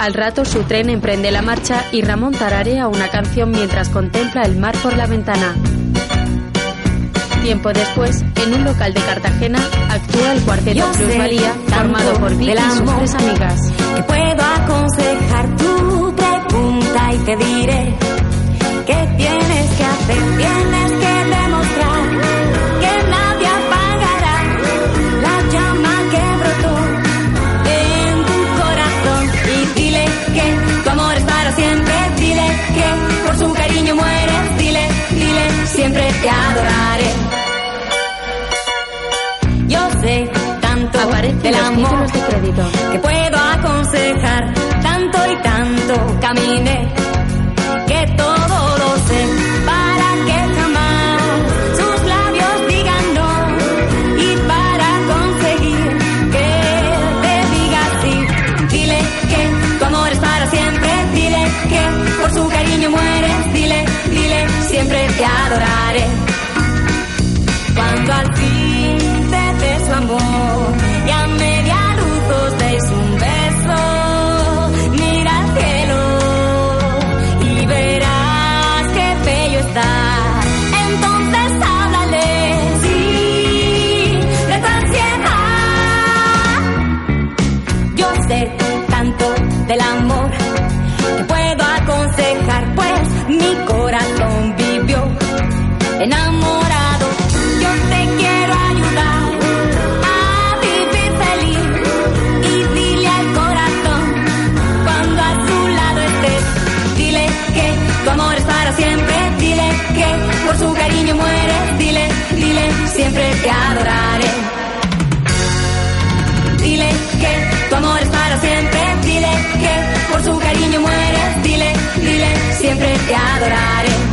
Al rato su tren emprende la marcha y Ramón tararea una canción mientras contempla el mar por la ventana. Tiempo después, en un local de Cartagena, actúa el cuarteto Yo sé Plusvalía, formado por Vicky y sus tres amigas. que puedo aconsejar tu pregunta y te diré tienes que hacer, tienes que demostrar que nadie apagará la llama que brotó en tu corazón. Y dile que tu amor es para siempre, dile que por su cariño mueres, dile, dile, siempre te adoraré. Yo sé tanto Aparecen del amor de que puedo aconsejar tanto y tanto. Caminé que todo te adoraré. Cuando al fin te dé su amor por su cariño mueres. Dile, dile, siempre te adoraré. Dile que tu amor es para siempre. Dile que por su cariño mueres. Dile, dile, siempre te adoraré.